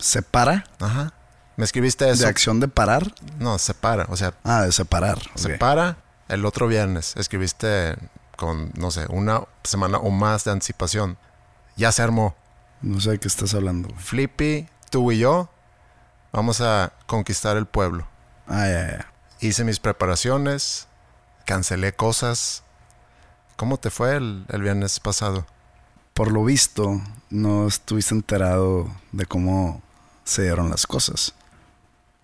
¿Se para? Ajá. Me escribiste eso. ¿De acción de parar? No, se para. O sea, Ah, de separar. se ok. para el otro viernes. Escribiste con, no sé, una semana o más de anticipación. Ya se armó. No sé de qué estás hablando. güey. Flippy, tú y yo vamos a conquistar el pueblo. Ah, ya, ya. Hice mis preparaciones, cancelé cosas. ¿Cómo te fue el, el viernes pasado? Por lo visto, no estuviste enterado de cómo se dieron las cosas.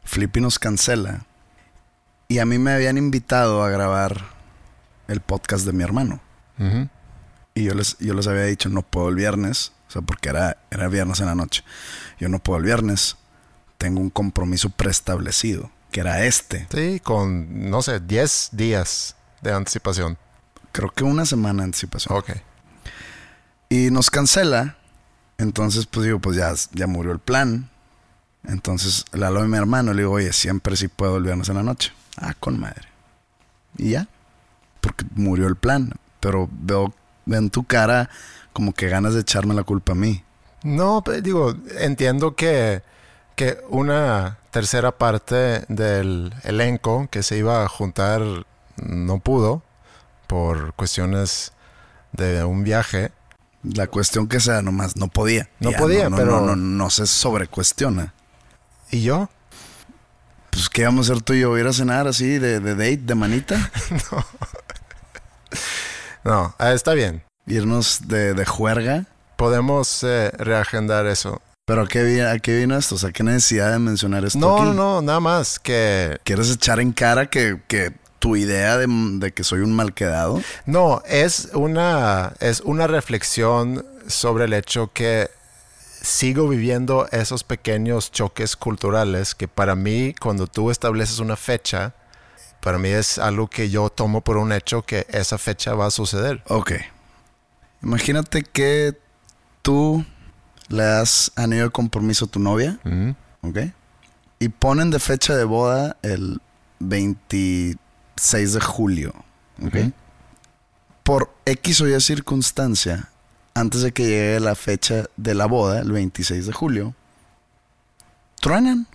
Flippy nos cancela. Y a mí me habían invitado a grabar el podcast de mi hermano. Y yo les, yo les había dicho, no puedo el viernes. O sea, porque era, era viernes en la noche. Yo no puedo el viernes. Tengo un compromiso preestablecido, que era este. Sí, con, no sé, 10 días de anticipación. Creo que una semana de anticipación. Ok. Y nos cancela. Entonces, pues digo, pues ya, ya murió el plan. Entonces le hablo a mi hermano. Le digo, oye, siempre sí puedo el viernes en la noche. Ah, con madre. Y ya. Porque murió el plan. Pero veo, veo en tu cara como que ganas de echarme la culpa a mí. No, pe- digo, entiendo que, que una tercera parte del elenco que se iba a juntar no pudo por cuestiones de un viaje. La cuestión que sea, nomás no podía. No Ya, podía, no, pero- No, no, no se sobrecuestiona. ¿Y yo? Pues, ¿qué vamos a hacer tú y yo? ¿Ir a cenar así de, de date, de manita? No, ah, está bien. ¿Irnos de, de juerga? Podemos eh, reagendar eso. ¿Pero a qué, a qué vino esto? O sea, ¿qué necesidad de mencionar esto No, no, no, nada más que... ¿Quieres echar en cara que, que tu idea de, de que soy un mal quedado? No, es una, es una reflexión sobre el hecho que sigo viviendo esos pequeños choques culturales que para mí, cuando tú estableces una fecha, para mí es algo que yo tomo por un hecho que esa fecha va a suceder. Ok. Imagínate que tú le das anillo de compromiso a tu novia. ¿ok? Y ponen de fecha de boda el 26 de julio, ¿ok? Por X o Y circunstancia, antes de que llegue la fecha de la boda, el 26 de julio, truenan.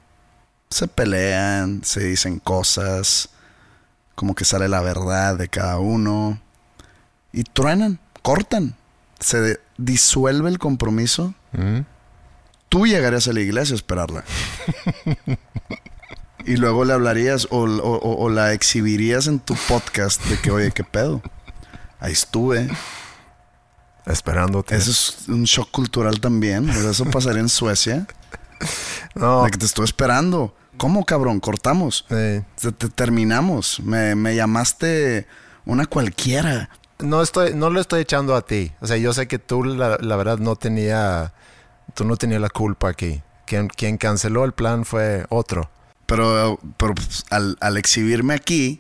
Se pelean, se dicen cosas, como que sale la verdad de cada uno. Y truenan, cortan. Se disuelve el compromiso. Ujú. Tú llegarías a la iglesia a esperarla. y luego le hablarías o- o la exhibirías en tu podcast de que, oye, ¿qué pedo? Ahí estuve. Esperándote. Eso es un shock cultural también. Eso pasaría en Suecia. No, De que te estoy esperando. ¿Cómo, cabrón? Cortamos. Te, te terminamos. Me, me llamaste una cualquiera. no estoy, no lo estoy echando a ti. O sea, yo sé que tú la, la verdad no tenía, tú no tenías la culpa aquí. Quien, quien canceló el plan fue otro. Pero, pero pues, al, al exhibirme aquí,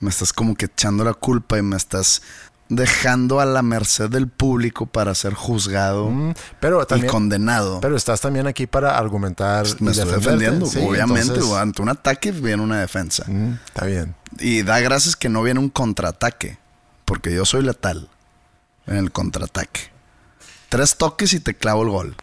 me estás como que echando la culpa y me estás dejando a la merced del público para ser juzgado Mm, pero y condenado. pero estás también aquí para argumentar. Pues me y estoy defendiendo. Sí, Obviamente, entonces- ante un ataque viene una defensa. Mm, está bien. Y da gracias que no viene un contraataque. Porque yo soy letal en el contraataque. Tres toques y te clavo el gol.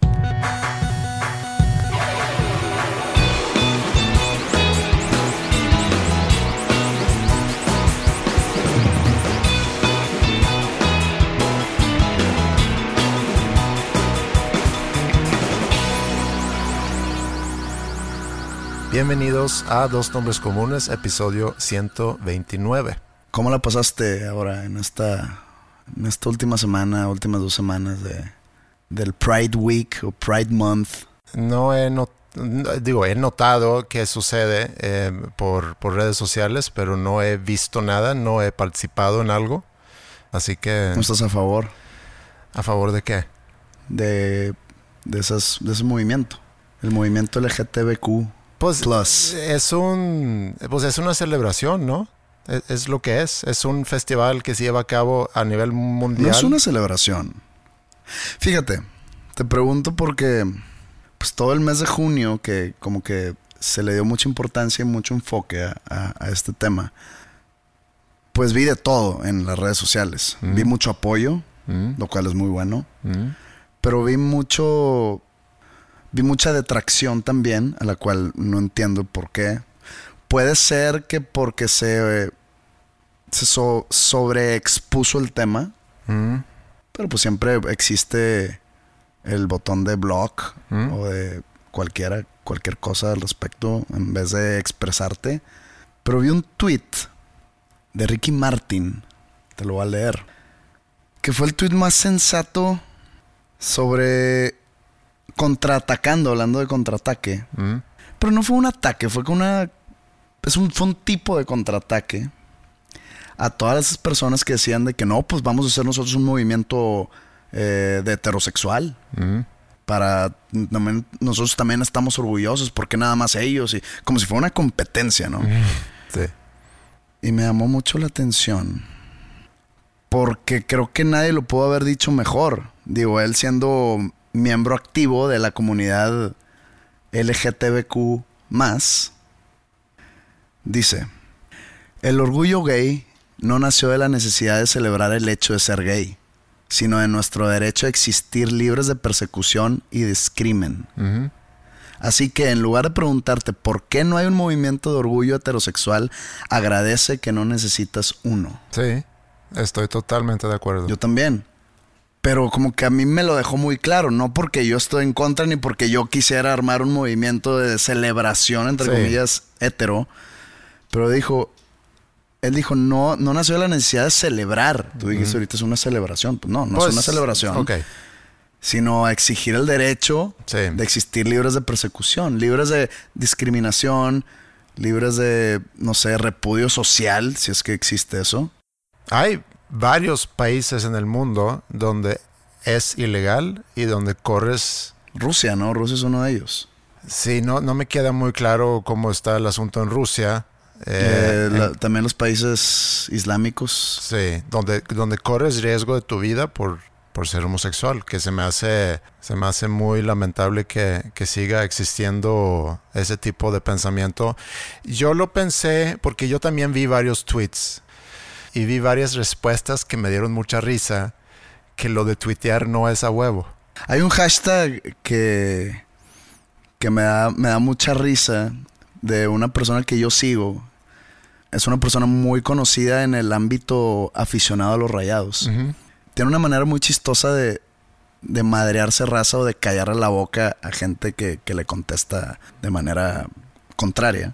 Bienvenidos a Dos Nombres Comunes, episodio 129. ¿Cómo la pasaste ahora en esta, en esta última semana, últimas dos semanas de, del Pride Week o Pride Month? No he not- no, digo, he notado que sucede eh, por, por redes sociales, pero no he visto nada, no he participado en algo. Así que, ¿No estás a favor ¿a favor de qué? de, de, esas, de ese movimiento? El movimiento LGTBQ. Pues Plus. es un pues es una celebración, ¿no? Es, es lo que es. Es un festival que se lleva a cabo a nivel mundial. No es una celebración. Fíjate, te pregunto porque pues todo el mes de junio que como que se le dio mucha importancia y mucho enfoque a, a- a este tema, pues vi de todo en las redes sociales. Vi mucho apoyo, Mm, lo cual es muy bueno, mm, pero vi mucho, vi mucha detracción también, a la cual no entiendo por qué. Puede ser que porque se, se so- sobreexpuso el tema, mm, pero pues siempre existe el botón de block Mm. o de cualquiera, cualquier cosa al respecto en vez de expresarte. Pero vi un tweet de Ricky Martin, te lo voy a leer, que fue el tweet más sensato sobre contraatacando, hablando de contraataque. mm. Pero no fue un ataque, fue con una. Es un, fue un tipo de contraataque a todas esas personas que decían de que no, pues vamos a hacer nosotros un movimiento eh, de heterosexual. Mm. Para. también- nosotros también estamos orgullosos porque nada más ellos. Y como si fuera una competencia, ¿no? Sí. Y me llamó mucho la atención. Porque creo que nadie lo pudo haber dicho mejor. Digo, él siendo miembro activo de la comunidad LGTBQ. Dice: El orgullo gay no nació de la necesidad de celebrar el hecho de ser gay, sino de nuestro derecho a existir libres de persecución y discrimen. Ujú. Así que en lugar de preguntarte por qué no hay un movimiento de orgullo heterosexual, agradece que no necesitas uno. Sí. Estoy totalmente de acuerdo. Yo también. Pero como que a mí me lo dejó muy claro, no porque yo estoy en contra ni porque yo quisiera armar un movimiento de celebración, entre Sí. comillas, hetero. Pero dijo, él dijo, no, no nació la necesidad de celebrar. Tú dijiste ahorita es una celebración. Pues no, no Pues, es una celebración. Ok. Sino a exigir el derecho Sí. de existir libres de persecución, libres de discriminación, libres de, no sé, repudio social, si es que existe eso. Hay varios países en el mundo donde es ilegal y donde corres. Rusia, ¿no? Rusia es uno de ellos. Sí, no, no me queda muy claro cómo está el asunto en Rusia. Eh, Eh, la- en- también los países islámicos. Sí, donde, donde corres riesgo de tu vida por, por ser homosexual, que se me hace, se me hace muy lamentable que, que siga existiendo ese tipo de pensamiento. Yo lo pensé porque yo también vi varios tweets y vi varias respuestas que me dieron mucha risa, que lo de tuitear no es a huevo. Hay un hashtag que, que me, da, me da mucha risa de una persona que yo sigo. Es una persona muy conocida en el ámbito aficionado a los rayados. Tiene una manera muy chistosa de, de madrearse raza o de callarle la boca a gente que, que le contesta de manera contraria.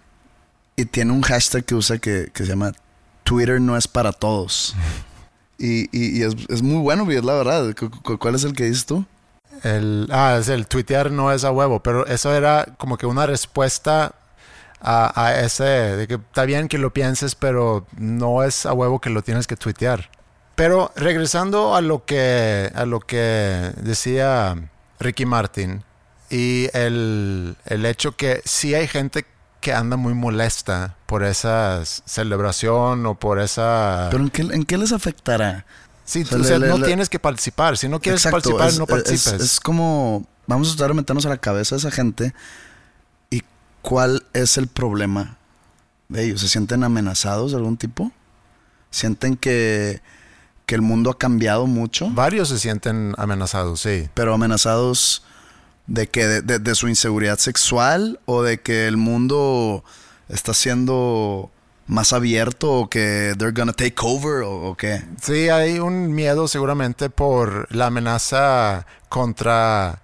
Y tiene un hashtag que usa que, que se llama Twitter no es para todos. Y, y- y es, es muy bueno, es la verdad. ¿Cu- cu- ¿Cuál es el que dices tú? El, ah, es el tuitear no es a huevo, pero eso era como que una respuesta a, a ese, de que está bien que lo pienses, pero no es a huevo que lo tienes que tuitear. Pero regresando a lo que, a lo que decía Ricky Martin y el, el hecho que sí hay gente que anda muy molesta por esa celebración o por esa... Pero ¿en qué, en qué les afectará? sí, o sea, o sea, le- no le- tienes que participar. Si no quieres Exacto, participar, es- no es- participes. Es, como, vamos a tratar de meternos a la cabeza de esa gente. ¿Y cuál es el problema de ellos? ¿Se sienten amenazados de algún tipo? ¿Sienten que, que el mundo ha cambiado mucho? Varios se sienten amenazados, sí. Pero amenazados de que de, de- de su inseguridad sexual o de que el mundo está siendo más abierto o que they're gonna take over o, o qué. Sí, hay un miedo seguramente por la amenaza contra,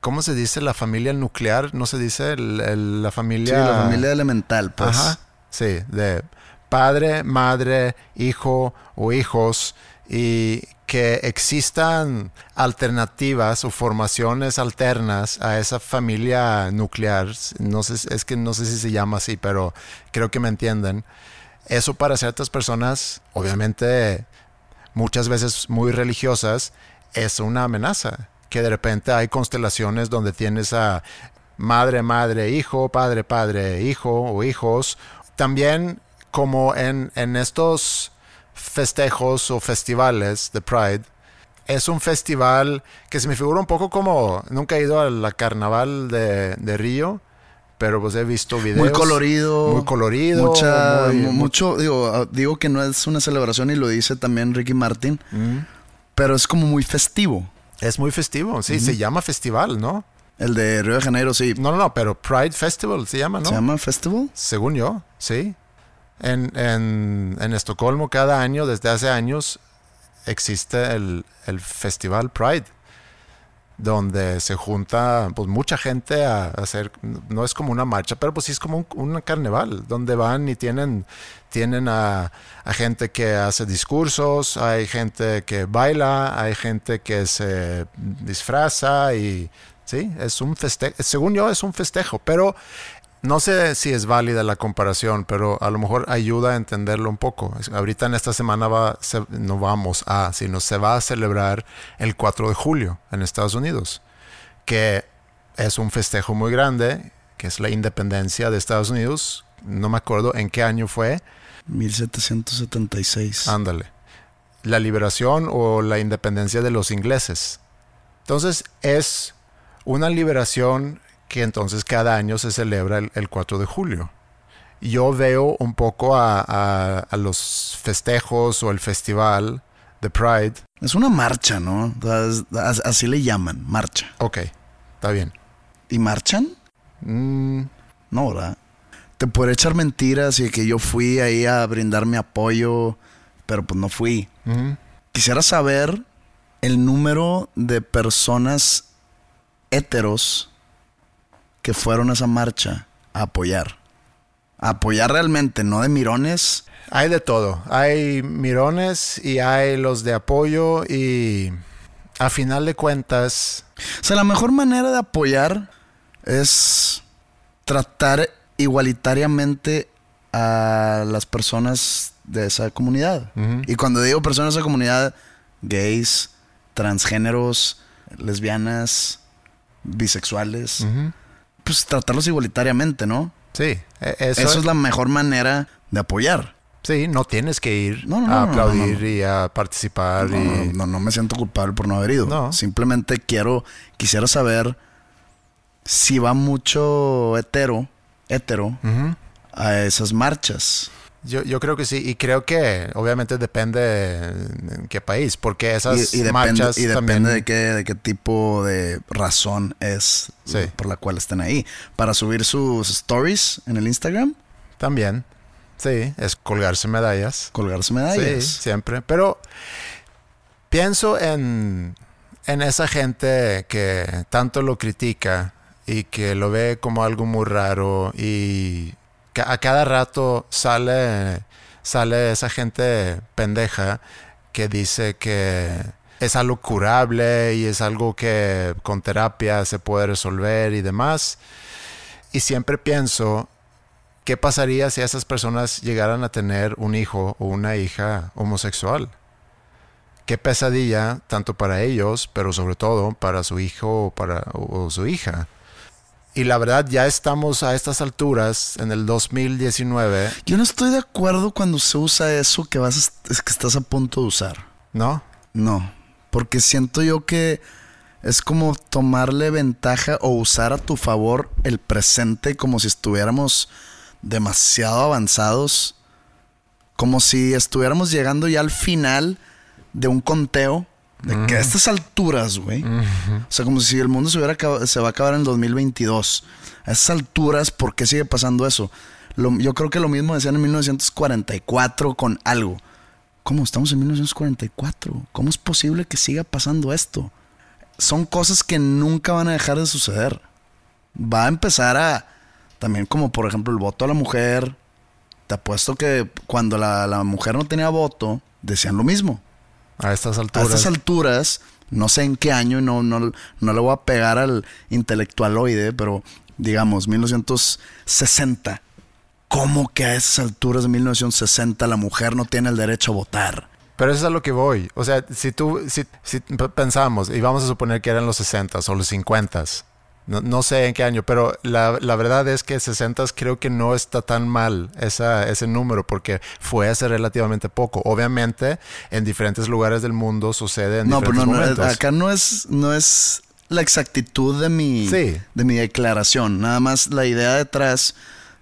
¿cómo se dice? La familia nuclear, no se dice el- el- la Sí, familia... la familia elemental, pues. Ajá, sí, de padre, madre, hijo o hijos y que existan alternativas o formaciones alternas a esa familia nuclear. No sé, es que no sé si se llama así, pero creo que me entienden. Eso para ciertas personas, obviamente muchas veces muy religiosas, es una amenaza. Que de repente hay constelaciones donde tienes a madre, madre, hijo, padre, padre, hijo o hijos. También como en, en estos festejos o festivales de Pride, es un festival que se me figura un poco como, nunca he ido a la carnaval de, de Río, pero pues he visto videos. Muy colorido. Muy colorido. Mucha, muy- mu- mucho, digo, ah, digo que no es una celebración y lo dice también Ricky Martin, Mm. pero es como muy festivo. Es muy festivo, sí, se llama festival, ¿no? El de Río de Janeiro, sí. No, no, no, pero Pride Festival se llama, ¿no? ¿Se llama Festival? Según yo, sí. En, en, en Estocolmo cada año, desde hace años, existe el, el Festival Pride, donde se junta pues, mucha gente a, hacer, no es como una marcha, pero pues sí es como un, un carnaval, donde van y tienen, tienen a, a gente que hace discursos, hay gente que baila, hay gente que se disfraza y sí, es un festejo, según yo es un festejo, pero no sé si es válida la comparación, pero a lo mejor ayuda a entenderlo un poco. Ahorita en esta semana va, se- no vamos a, sino se va a celebrar el 4 de julio en Estados Unidos, que es un festejo muy grande, que es la independencia de Estados Unidos. No me acuerdo en qué año fue. 1776. Ándale. La liberación o la independencia de los ingleses. Entonces es una liberación que entonces cada año se celebra el, el 4 de julio. Yo veo un poco a, a- a los festejos o el festival de Pride. Es una marcha, ¿no? Así le llaman, marcha. Ok, está bien. ¿Y marchan? Mm, No, ¿verdad? Te podré echar mentiras y que yo fui ahí a brindar mi apoyo, pero pues no fui. Quisiera saber el número de personas héteros que fueron a esa marcha a apoyar. A apoyar realmente, no de mirones. Hay de todo. Hay mirones y hay los de apoyo y a final de cuentas... O sea, la mejor manera de apoyar es tratar igualitariamente a las personas de esa comunidad. Y cuando digo personas de esa comunidad, gays, transgéneros, lesbianas, bisexuales. Pues tratarlos igualitariamente, ¿no? Sí, e- eso, Eso, es la mejor manera de apoyar. Sí, no tienes que ir No, no, no, a no, aplaudir y a participar. No, y... no, no, me siento culpable por no haber ido. Simplemente quiero, quisiera saber si va mucho hetero, hetero, a esas marchas. Yo, yo creo que sí, y creo que obviamente depende en qué país, porque esas Y, y depende, marchas y depende también... de, qué, de qué tipo de razón es Sí. por la cual estén ahí. Para subir sus stories en el Instagram, También, sí, es colgarse medallas. colgarse Sí, medallas. siempre. Pero pienso en, en esa gente que tanto lo critica y que lo ve como algo muy raro y a cada rato sale, sale esa gente pendeja que dice que es algo curable y es algo que con terapia se puede resolver y demás. Y siempre pienso, ¿qué pasaría si esas personas llegaran a tener un hijo o una hija homosexual? Qué pesadilla, tanto para ellos, pero sobre todo para su hijo o, para, o su hija. Y la verdad, ya estamos a estas alturas, en el 2019, Yo no estoy de acuerdo cuando se usa eso que vas es que estás a punto de usar. ¿no? No, porque siento yo que es como tomarle ventaja o usar a tu favor el presente como si estuviéramos demasiado avanzados, como si estuviéramos llegando ya al final de un conteo de que a estas alturas, güey. O sea, como si el mundo se, hubiera se va a acabar en el 2022. A esas alturas, ¿por qué sigue pasando eso? Lo- yo creo que lo mismo decían en 1944 con algo. ¿Cómo estamos en 1944? ¿Cómo es posible que siga pasando esto? son cosas que nunca van a dejar de suceder. Va a empezar a, también como por ejemplo el voto a la mujer. Te apuesto que cuando la, la mujer no tenía voto, decían lo mismo. A estas A alturas. estas alturas, no sé en qué año, no, no, no le voy a pegar al intelectualoide, pero digamos, 1960. ¿Cómo que a esas alturas de 1960 la mujer no tiene el derecho a votar? Pero eso es a lo que voy. O sea, si tú, si, si pensamos, y vamos a suponer que eran los 60 o los 50 no, no sé en qué año, pero la, la verdad es que 60 creo que no está tan mal esa, ese número porque fue hace relativamente poco. Obviamente, en diferentes lugares del mundo sucede en No, pero diferentes no, no, momentos. acá no es, no es la exactitud de mi, Sí. de mi declaración. Nada más la idea detrás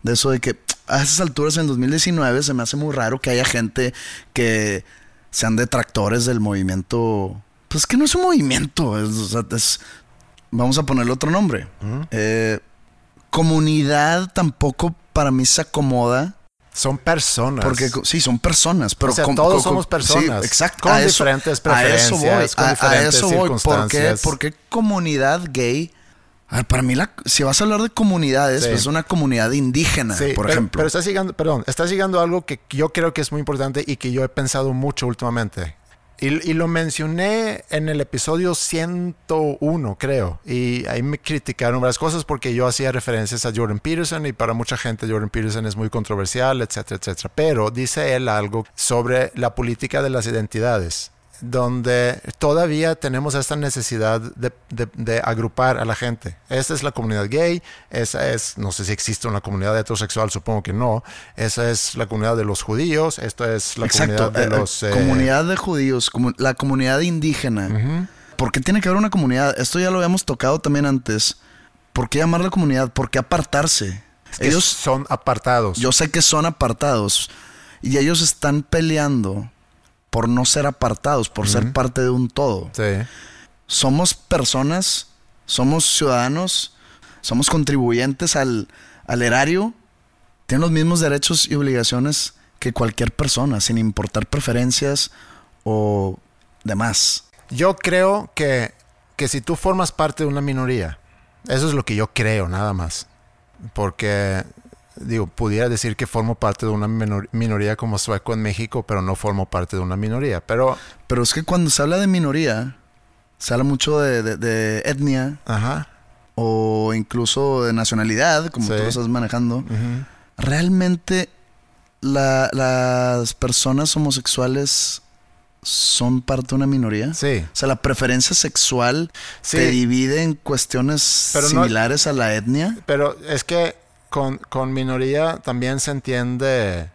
de eso de que a esas alturas en 2019 se me hace muy raro que haya gente que sean detractores del movimiento. Pues que no es un movimiento, es, o sea, es- vamos a ponerle otro nombre. Eh, comunidad tampoco para mí se acomoda. Son personas. Porque sí, son personas, pero O sea, com- todos somos sí, personas, exacto. con a eso- diferentes a eso voy, preferencias, con a- a eso voy. ¿Por qué, circunstancias. por qué comunidad gay? A ver, para mí, la, si vas a hablar de comunidades, Sí. pues es una comunidad indígena, Sí, por pero, ejemplo. Pero estás llegando, perdón, estás llegando a algo que yo creo que es muy importante y que yo he pensado mucho últimamente. Y, lo mencioné en el episodio 101, creo. Y ahí me criticaron varias cosas porque yo hacía referencias a Jordan Peterson y para mucha gente Jordan Peterson es muy controversial, etcétera, etcétera. Pero dice él algo sobre la política de las identidades donde todavía tenemos esta necesidad de, de- de agrupar a la gente. Esta es la comunidad gay, esa es, no sé si existe una comunidad heterosexual, supongo que no, esa es la comunidad de los judíos, esta es la Exacto. comunidad de eh, eh, los... eh, comunidad de judíos, la comunidad indígena. ¿Por qué tiene que haber una comunidad? Esto ya lo habíamos tocado también antes. ¿Por qué llamarla comunidad? ¿Por qué apartarse? que Ellos, son apartados. yo sé que son apartados y ellos están peleando por no ser apartados, por ser parte de un todo. Sí. somos personas, somos ciudadanos, somos contribuyentes al, al erario, tienen los mismos derechos y obligaciones que cualquier persona, sin importar preferencias o demás. Yo creo que, que si tú formas parte de una minoría, eso es lo que yo creo, nada más. Porque, digo, pudiera decir que formo parte de una minor- minoría como sueco en México, pero no formo parte de una minoría. Pero, Pero es que cuando se habla de minoría, se habla mucho de, de- de etnia ajá, o incluso de nacionalidad, como Sí. tú lo estás manejando. Realmente la- las personas homosexuales son parte de una minoría. sí. O sea, la preferencia sexual Sí. te divide en cuestiones Pero no- similares a la etnia. Pero es que con, con minoría también se entiende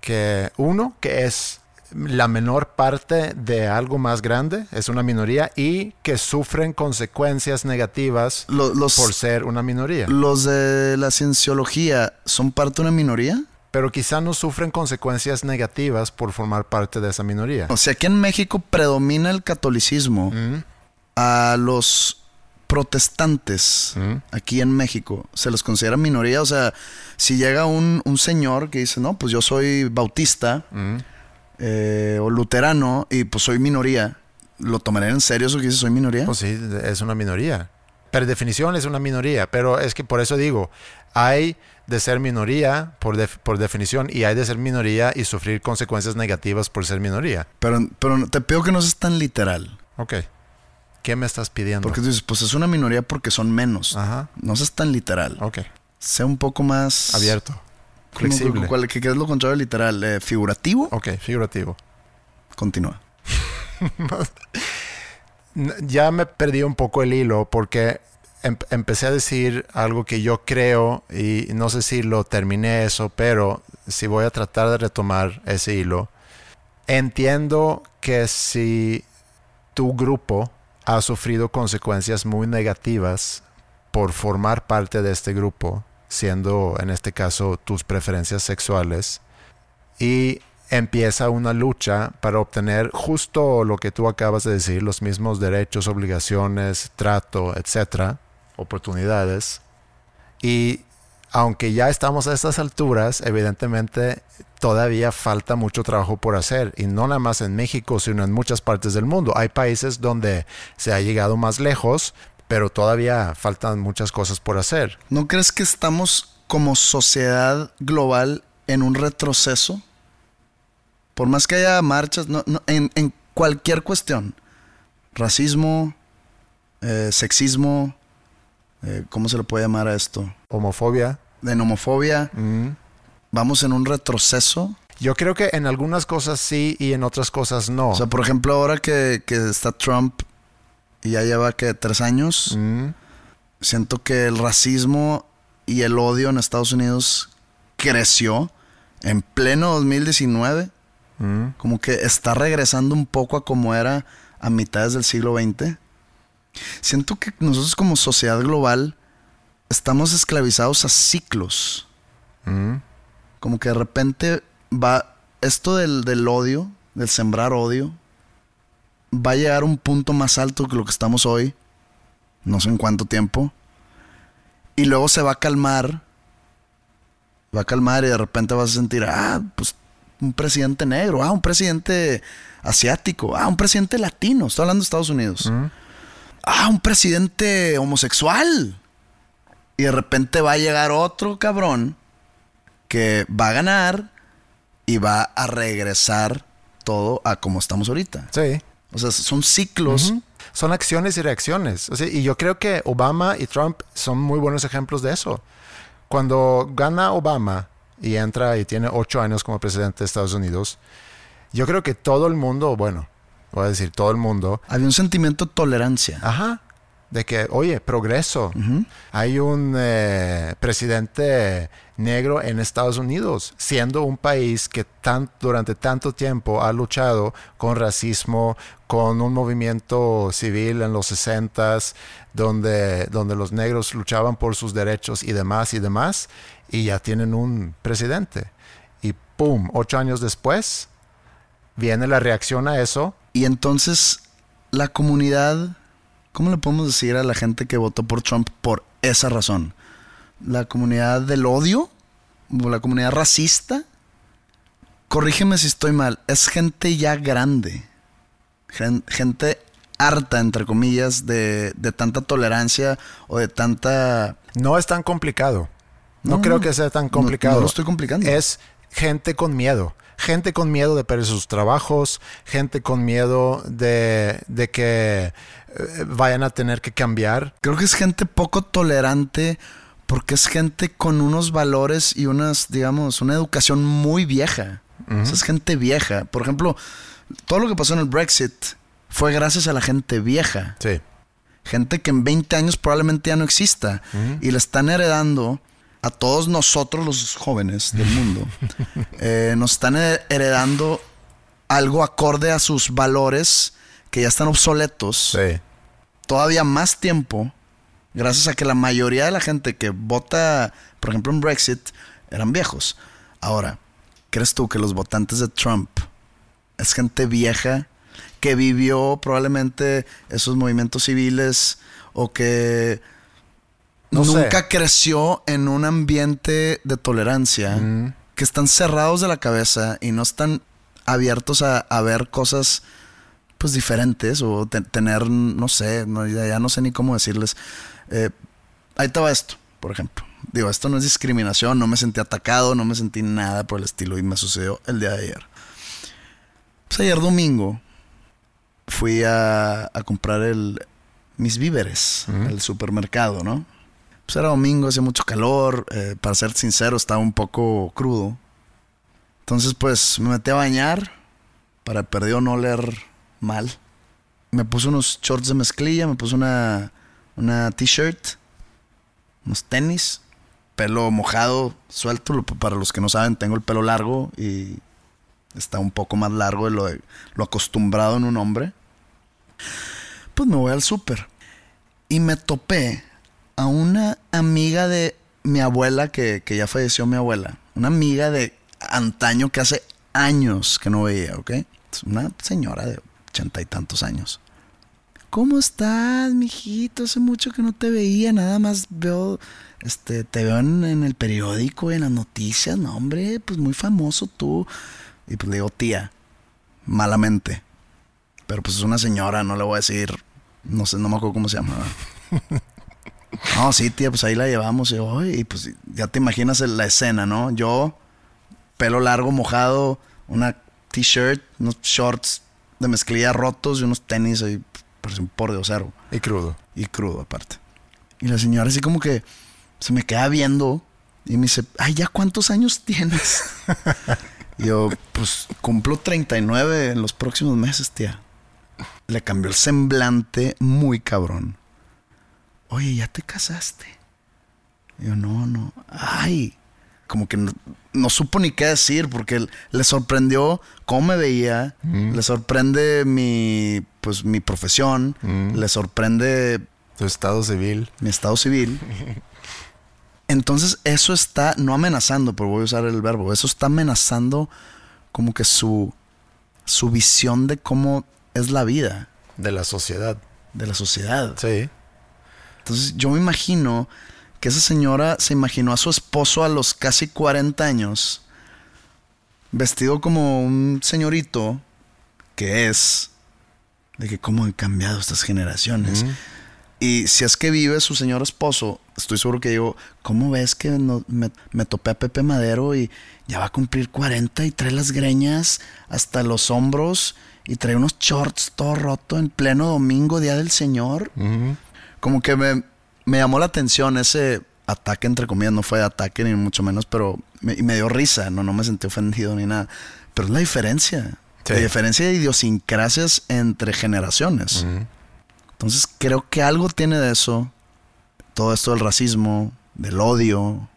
que uno, que es la menor parte de algo más grande, es una minoría, y que sufren consecuencias negativas los, por ser una minoría. los de la cienciología son parte de una minoría. Pero quizá no sufren consecuencias negativas por formar parte de esa minoría. O sea, aquí en México predomina el catolicismo. Mm, A los protestantes aquí en México se los considera minoría. O sea, si llega un, un señor que dice, no, pues yo soy bautista eh, o luterano y pues soy minoría, ¿lo tomaré en serio eso que dice soy minoría? Pues sí, es una minoría. Per definición es una minoría, pero es que por eso digo, hay de ser minoría por, def- por definición y hay de ser minoría y sufrir consecuencias negativas por ser minoría. Pero, pero te pido que no seas tan literal. Ok. ¿Qué me estás pidiendo? Porque tú dices, pues es una minoría porque son menos. Ajá. No seas tan literal. Ok. Sea un poco más... Abierto. ¿Cómo- Flexible. ¿Cuál, ¿Qué es lo contrario de literal? Eh, ¿Figurativo? Ok, figurativo. Continúa. Ya me perdí un poco el hilo porque em- empecé a decir algo que yo creo y no sé si lo terminé eso, pero si voy a tratar de retomar ese hilo. Entiendo que si tu grupo ha sufrido consecuencias muy negativas por formar parte de este grupo, siendo en este caso tus preferencias sexuales, y empieza una lucha para obtener justo lo que tú acabas de decir, los mismos derechos, obligaciones, trato, etcétera, oportunidades. Y aunque ya estamos a estas alturas, evidentemente todavía falta mucho trabajo por hacer. Y no nada más en México, sino en muchas partes del mundo. Hay países donde se ha llegado más lejos, pero todavía faltan muchas cosas por hacer. ¿No crees que estamos como sociedad global en un retroceso? Por más que haya marchas, no, no, en, en, cualquier cuestión, racismo, eh, sexismo, eh, ¿cómo se le puede llamar a esto? Homofobia. En homofobia, mm. vamos en un retroceso. Yo creo que en algunas cosas sí y en otras cosas no. O sea, por ejemplo, ahora que, que está Trump y ya lleva que tres años, mm. siento que el racismo y el odio en Estados Unidos creció en pleno 2019. Mm. Como que está regresando un poco a como era a mitades del siglo XX. Siento que nosotros como sociedad global estamos esclavizados a ciclos. Mm. Como que de repente va esto del, del, odio, del sembrar odio, va a llegar a un punto más alto que lo que estamos hoy. No sé en cuánto tiempo. Y luego se va a calmar. Va a calmar y de repente vas a sentir, ah, pues un presidente negro, ah, un presidente asiático, ah, un presidente latino. Estoy hablando de Estados Unidos. Mm. Ah, un presidente homosexual. Y de repente va a llegar otro cabrón que va a ganar y va a regresar todo a como estamos ahorita. Sí. O sea, son ciclos. Son acciones y reacciones. y yo creo que Obama y Trump son muy buenos ejemplos de eso. Cuando gana Obama y entra y tiene ocho años como presidente de Estados Unidos, yo creo que todo el mundo, bueno, voy a decir todo el mundo. Había un sentimiento de tolerancia. Ajá de que, oye, progreso. Hay un eh, presidente negro en Estados Unidos, siendo un país que tan, durante tanto tiempo ha luchado con racismo, con un movimiento civil en los 60 donde, donde los negros luchaban por sus derechos y demás y demás, y ya tienen un presidente. Y ¡pum! Ocho años después, viene la reacción a eso. Y entonces la comunidad ¿Cómo le podemos decir a la gente que votó por Trump por esa razón? ¿La comunidad del odio? ¿O la comunidad racista? Corrígeme si estoy mal. Es gente ya grande. Gente harta, entre comillas, de, tanta tolerancia o de tanta... No es tan complicado. No, creo que sea tan complicado. No, lo estoy complicando. Es gente con miedo gente con miedo de perder sus trabajos, gente con miedo de, de, que eh, vayan a tener que cambiar. Creo que es gente poco tolerante porque es gente con unos valores y unas, digamos, una educación muy vieja. es gente vieja. Por ejemplo, todo lo que pasó en el Brexit fue gracias a la gente vieja. Sí. Gente que en 20 años probablemente ya no exista. Y le están heredando a todos nosotros los jóvenes del mundo. Eh, nos están heredando algo acorde a sus valores que ya están obsoletos, todavía más tiempo, gracias a que la mayoría de la gente que vota, por ejemplo, en Brexit, eran viejos. Ahora, ¿crees tú que los votantes de Trump es gente vieja que vivió probablemente esos movimientos civiles o que nunca creció en un ambiente de tolerancia, mm. que están cerrados de la cabeza y no están abiertos a, a ver cosas pues diferentes o tener, no sé, ya, no sé ni cómo decirles. Eh, ahí estaba esto, por ejemplo. Digo, esto no es discriminación, no me sentí atacado, no me sentí nada por el estilo y me sucedió el día de ayer. Pues ayer domingo fui a, comprar el, mis víveres, el supermercado, ¿no? Pues era domingo, hacía mucho calor, eh, para ser sincero estaba un poco crudo. Entonces pues me metí a bañar para perdió no oler mal. Me puse unos shorts de mezclilla, me puse una, una t-shirt, unos tenis, pelo mojado, suelto. Para los que no saben, tengo el pelo largo y está un poco más largo de lo, lo acostumbrado en un hombre. Pues me voy al súper y me topé a una amiga de mi abuela, que, que ya falleció mi abuela. Una amiga de antaño que hace años que no veía, ¿ok? una señora de ochenta y tantos años. ¿Cómo estás, mijito? Hace mucho que no te veía, nada más veo, este, te veo en, el periódico, en las noticias, no, hombre, pues muy famoso tú. Y pues le digo, tía, malamente. Pero pues es una señora, no le voy a decir, no sé, no me acuerdo cómo se llama. No, sí, tía, pues ahí la llevamos. Y, yo, y pues ya te imaginas la escena, ¿no? Yo, pelo largo, mojado, una t-shirt, unos shorts de mezclilla rotos y unos tenis ahí, parece un por de cero. Y crudo. Y crudo aparte. Y la señora así como que se me queda viendo y me dice, ay, ¿ya cuántos años tienes? y yo, pues cumplo 39 en los próximos meses, tía. Le cambió el semblante muy cabrón. Oye, ¿ya te casaste? Y yo, no, no. Ay, como que no, no supo ni qué decir porque le sorprendió cómo me veía, le sorprende mi, pues, mi profesión, le sorprende Tu estado civil. mi estado civil. Entonces eso está, no amenazando, pero voy a usar el verbo, eso está amenazando como que su, su visión de cómo es la vida, De la sociedad. de la sociedad. Sí. Entonces yo me imagino que esa señora se imaginó a su esposo a los casi 40 años, vestido como un señorito que es, de que cómo han cambiado estas generaciones. Y si es que vive su señor esposo, estoy seguro que digo, ¿cómo ves que no- me, me topé a Pepe Madero y ya va a cumplir 40 y trae las greñas hasta los hombros y trae unos shorts todo roto en pleno domingo, Día del Señor? Como que me, me llamó la atención ese ataque, entre comillas, no fue ataque ni mucho menos, pero me, me dio risa, no, no me sentí ofendido ni nada. Pero es la diferencia, Sí. la diferencia de idiosincrasias entre generaciones. Entonces creo que algo tiene de eso, todo esto del racismo, del odio,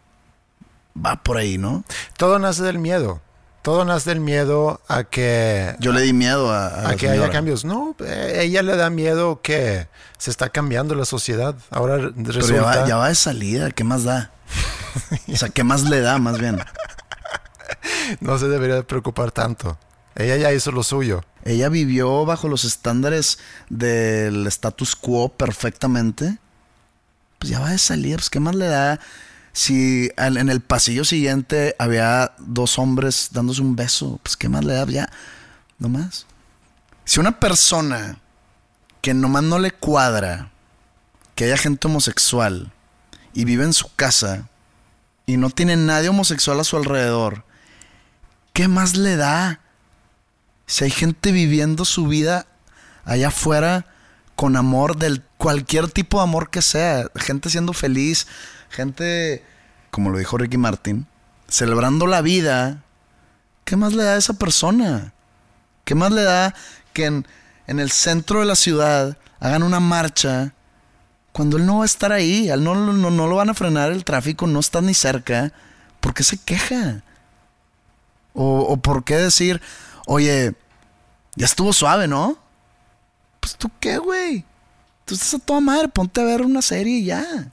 va por ahí, ¿no? Todo nace del miedo. Todo nace del miedo a que Yo le di miedo a, a que haya cambios. No, eh, ella le da miedo que se está cambiando la sociedad. Ahora re- Pero resulta... ya va, ya va de salida, ¿qué más da? O sea, ¿qué más le da más bien? No se debería de preocupar tanto. Ella ya hizo lo suyo. Ella vivió bajo los estándares del status quo perfectamente. Pues ya va de salir, pues ¿qué más le da? Si en el pasillo siguiente había dos hombres dándose un beso, pues ¿qué más le da? Ya, no más. Si una persona que nomás no le cuadra que haya gente homosexual y vive en su casa y no tiene nadie homosexual a su alrededor, ¿qué más le da? Si hay gente viviendo su vida allá afuera con amor del cualquier tipo de amor que sea, gente siendo feliz, gente, como lo dijo Ricky Martin, celebrando la vida, ¿qué más le da a esa persona? ¿Qué más le da que en, en el centro de la ciudad hagan una marcha cuando él no va a estar ahí? A él no, no, no lo van a frenar el tráfico, no está ni cerca. ¿Por qué se queja? O, o por qué decir, oye, ya estuvo suave, ¿no? Pues tú qué, güey. Tú estás a toda madre, ponte a ver una serie y ya.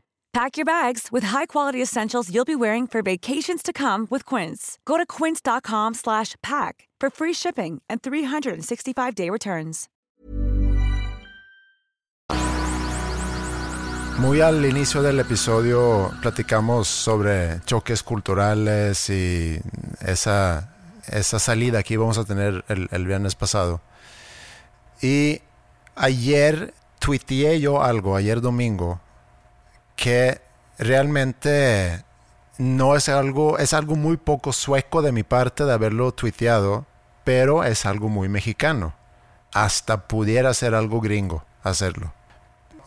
Pack your bags with high-quality essentials you'll be wearing for vacations to come with Quince. Go to quince.com slash pack for free shipping and 365-day returns. Muy al inicio del episodio platicamos sobre choques culturales y esa, esa salida que íbamos a tener el, el viernes pasado. Y ayer tuiteé yo algo ayer domingo que realmente no es algo, es algo muy poco sueco de mi parte de haberlo tuiteado, pero es algo muy mexicano. Hasta pudiera ser algo gringo hacerlo.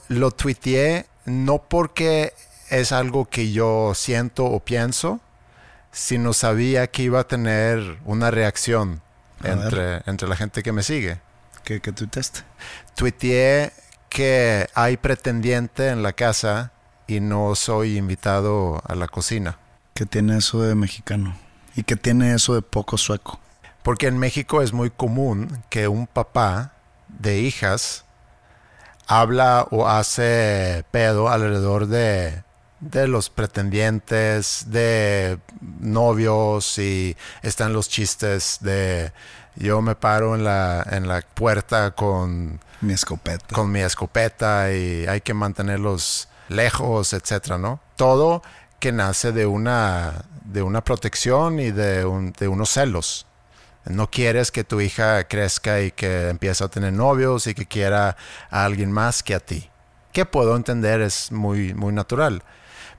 Lo tuiteé no porque es algo que yo siento o pienso, sino sabía que iba a tener una reacción entre, entre la gente que me sigue. ¿Qué, qué tuiteaste? Tuiteé que hay pretendiente en la casa y no soy invitado a la cocina. ¿Qué tiene eso de mexicano? ¿Y qué tiene eso de poco sueco? Porque en México es muy común que un papá de hijas habla o hace pedo alrededor de, de los pretendientes, de novios y están los chistes de yo me paro en la, en la puerta con, Mi escopeta. con mi escopeta y hay que mantenerlos lejos, etcétera, ¿no? Todo que nace de una, de una protección y de, un- de unos celos. No quieres que tu hija crezca y que empiece a tener novios y que quiera a alguien más que a ti. Que puedo entender, es muy, muy natural.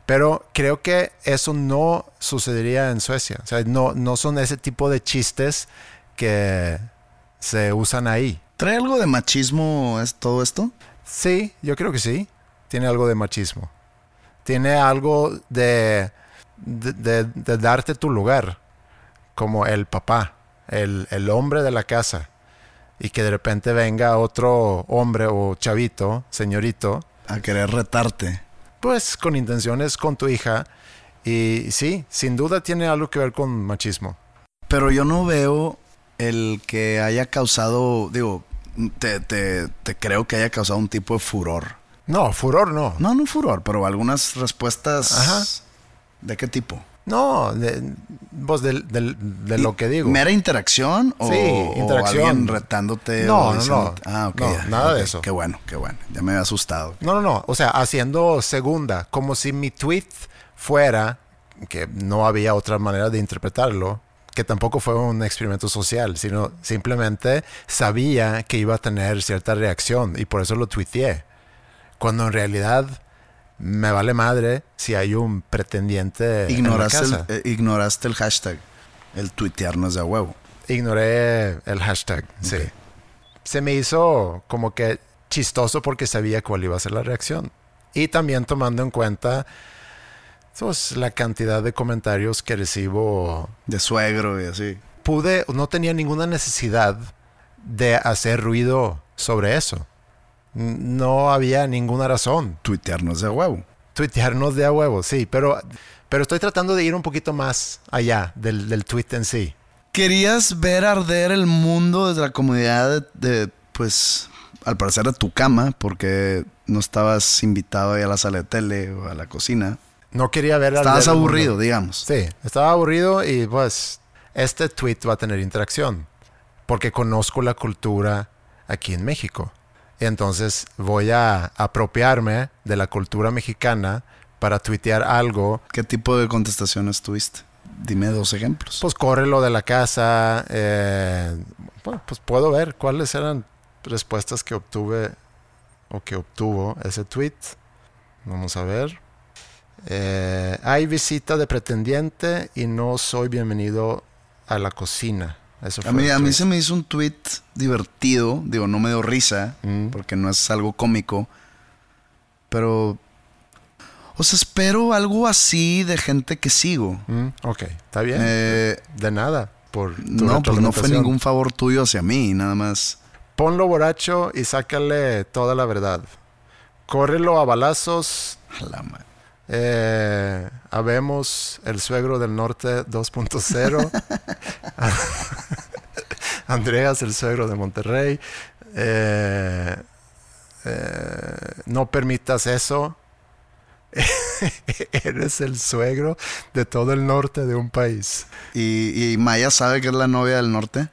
Pero creo que eso no sucedería en Suecia. O sea, no, no son ese tipo de chistes que se usan ahí. ¿Trae algo de machismo es todo esto? Sí, yo creo que sí. Tiene algo de machismo. Tiene algo de, de, de- de darte tu lugar, como el papá, el, el hombre de la casa, y que de repente venga otro hombre o chavito, señorito, A querer retarte. pues con intenciones con tu hija. Y sí, sin duda tiene algo que ver con machismo. Pero yo no veo el que haya causado, digo, te, te, te creo que haya causado un tipo de furor. No, furor no. No, no furor, pero algunas respuestas. Ajá. ¿De qué tipo? No, de, vos de, lo que digo. ¿Mera interacción o, Sí, o interacción. alguien retándote? No, o no, no. Ah, ok. No, ya, nada de eso. Qué bueno, qué bueno. Ya me había asustado. No, no, no. O sea, haciendo segunda, como si mi tweet fuera, que no había otra manera de interpretarlo, que tampoco fue un experimento social, sino simplemente sabía que iba a tener cierta reacción y por eso lo tuiteé. Cuando en realidad me vale madre si hay un pretendiente Ignoraste en el, la casa. eh, ignoraste el hashtag. El tuitear no es de huevo. Ignoré el hashtag, sí. Se me hizo como que chistoso porque sabía cuál iba a ser la reacción. Y también tomando en cuenta pues, la cantidad de comentarios que recibo. De suegro y así. Pude, no tenía ninguna necesidad de hacer ruido sobre eso. No había ninguna razón. Tuitear no es de huevo. Tuitearnos de a huevo, sí, pero, pero estoy tratando de ir un poquito más allá del, del tweet en sí. Querías ver arder el mundo desde la comodidad de, de, pues, al parecer de tu cama, porque no estabas invitado ahí a la sala de tele o a la cocina. No quería ver arder Estabas el mundo. aburrido, digamos. Sí, estaba aburrido y pues este tweet va a tener interacción porque conozco la cultura aquí en México. Entonces voy a apropiarme de la cultura mexicana para tuitear algo. ¿Qué tipo de contestaciones tuviste? Dime dos ejemplos. Pues corre lo de la casa. eh, bueno, pues puedo ver cuáles eran respuestas que obtuve o que obtuvo ese tweet. Vamos a ver. Eh, hay visita de pretendiente y no soy bienvenido a la cocina. Eso fue A mí, a mí se me hizo un tweet divertido, digo, no me dio risa, Mm. porque no es algo cómico, pero... O sea, espero algo así de gente que sigo. Mm, ok, está bien. Eh, de nada. Por no, pues no fue ningún favor tuyo hacia mí, nada más. Ponlo borracho y sácale toda la verdad. Córrelo a balazos. A la ma- Eh, habemos el suegro del norte 2.0. Andreas, el suegro de Monterrey. Eh, eh, no permitas eso. Eres el suegro de todo el norte de un país. ¿Y, y Maya sabe que es la novia del norte?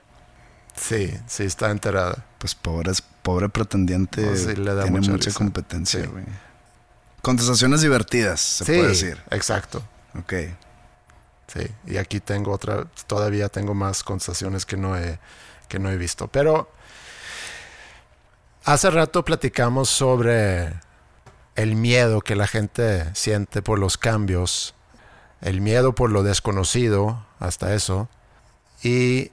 Sí, sí, está enterada. Pues pobre, pobre pretendiente No, sí, le da tiene mucha competencia, Sí. güey. Contestaciones divertidas, se sí, puede decir. exacto. Ok. Sí, y aquí tengo otra, todavía tengo más conversaciones que no he, que no he visto. Pero Hace rato platicamos sobre el miedo que la gente siente por los cambios, el miedo por lo desconocido, hasta eso, y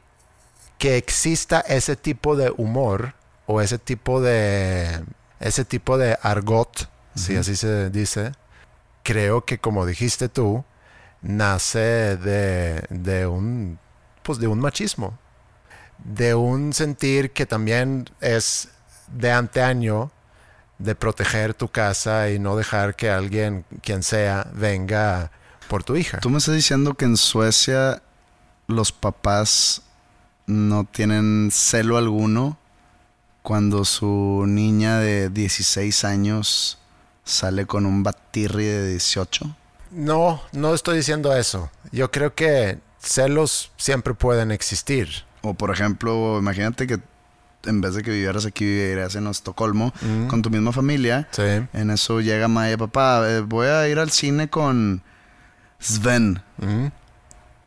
que exista ese tipo de humor o ese tipo de ese tipo de argot, si así se dice, creo que como dijiste tú, nace de, de un pues de un machismo, de un sentir que también es de anteaño de proteger tu casa y no dejar que alguien, quien sea, venga por tu hija. Tú me estás diciendo que en Suecia los papás no tienen celo alguno cuando su niña de 16 años sale con un batirri de 18. No, no estoy diciendo eso. Yo creo que celos siempre pueden existir. O por ejemplo, imagínate que en vez de que vivieras aquí, vivieras en Estocolmo con tu misma familia. Sí. En eso llega Maya, papá, eh, voy a ir al cine con Sven. Ujú.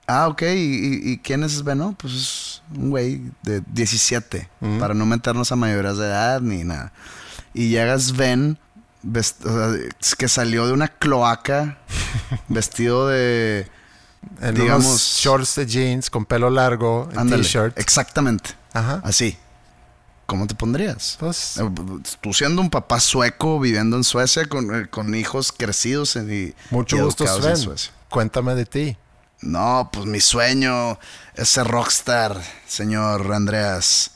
Ah, ok. ¿Y, y quién es Sven? No, pues es un güey de 17. Ujú. Para no meternos a mayores de edad ni nada. Y llega Sven, vest- o sea, es que salió de una cloaca, vestido de... En Digamos- unos shorts de jeans con pelo largo, t-shirt. Exactamente. Ajá. Así. ¿Cómo te pondrías? Pues, Eh, Tú siendo un papá sueco viviendo en Suecia con, eh, con hijos crecidos en, y, mucho y gusto, en. Suecia. Cuéntame de ti. No, pues mi sueño es ser rockstar, señor Andreas.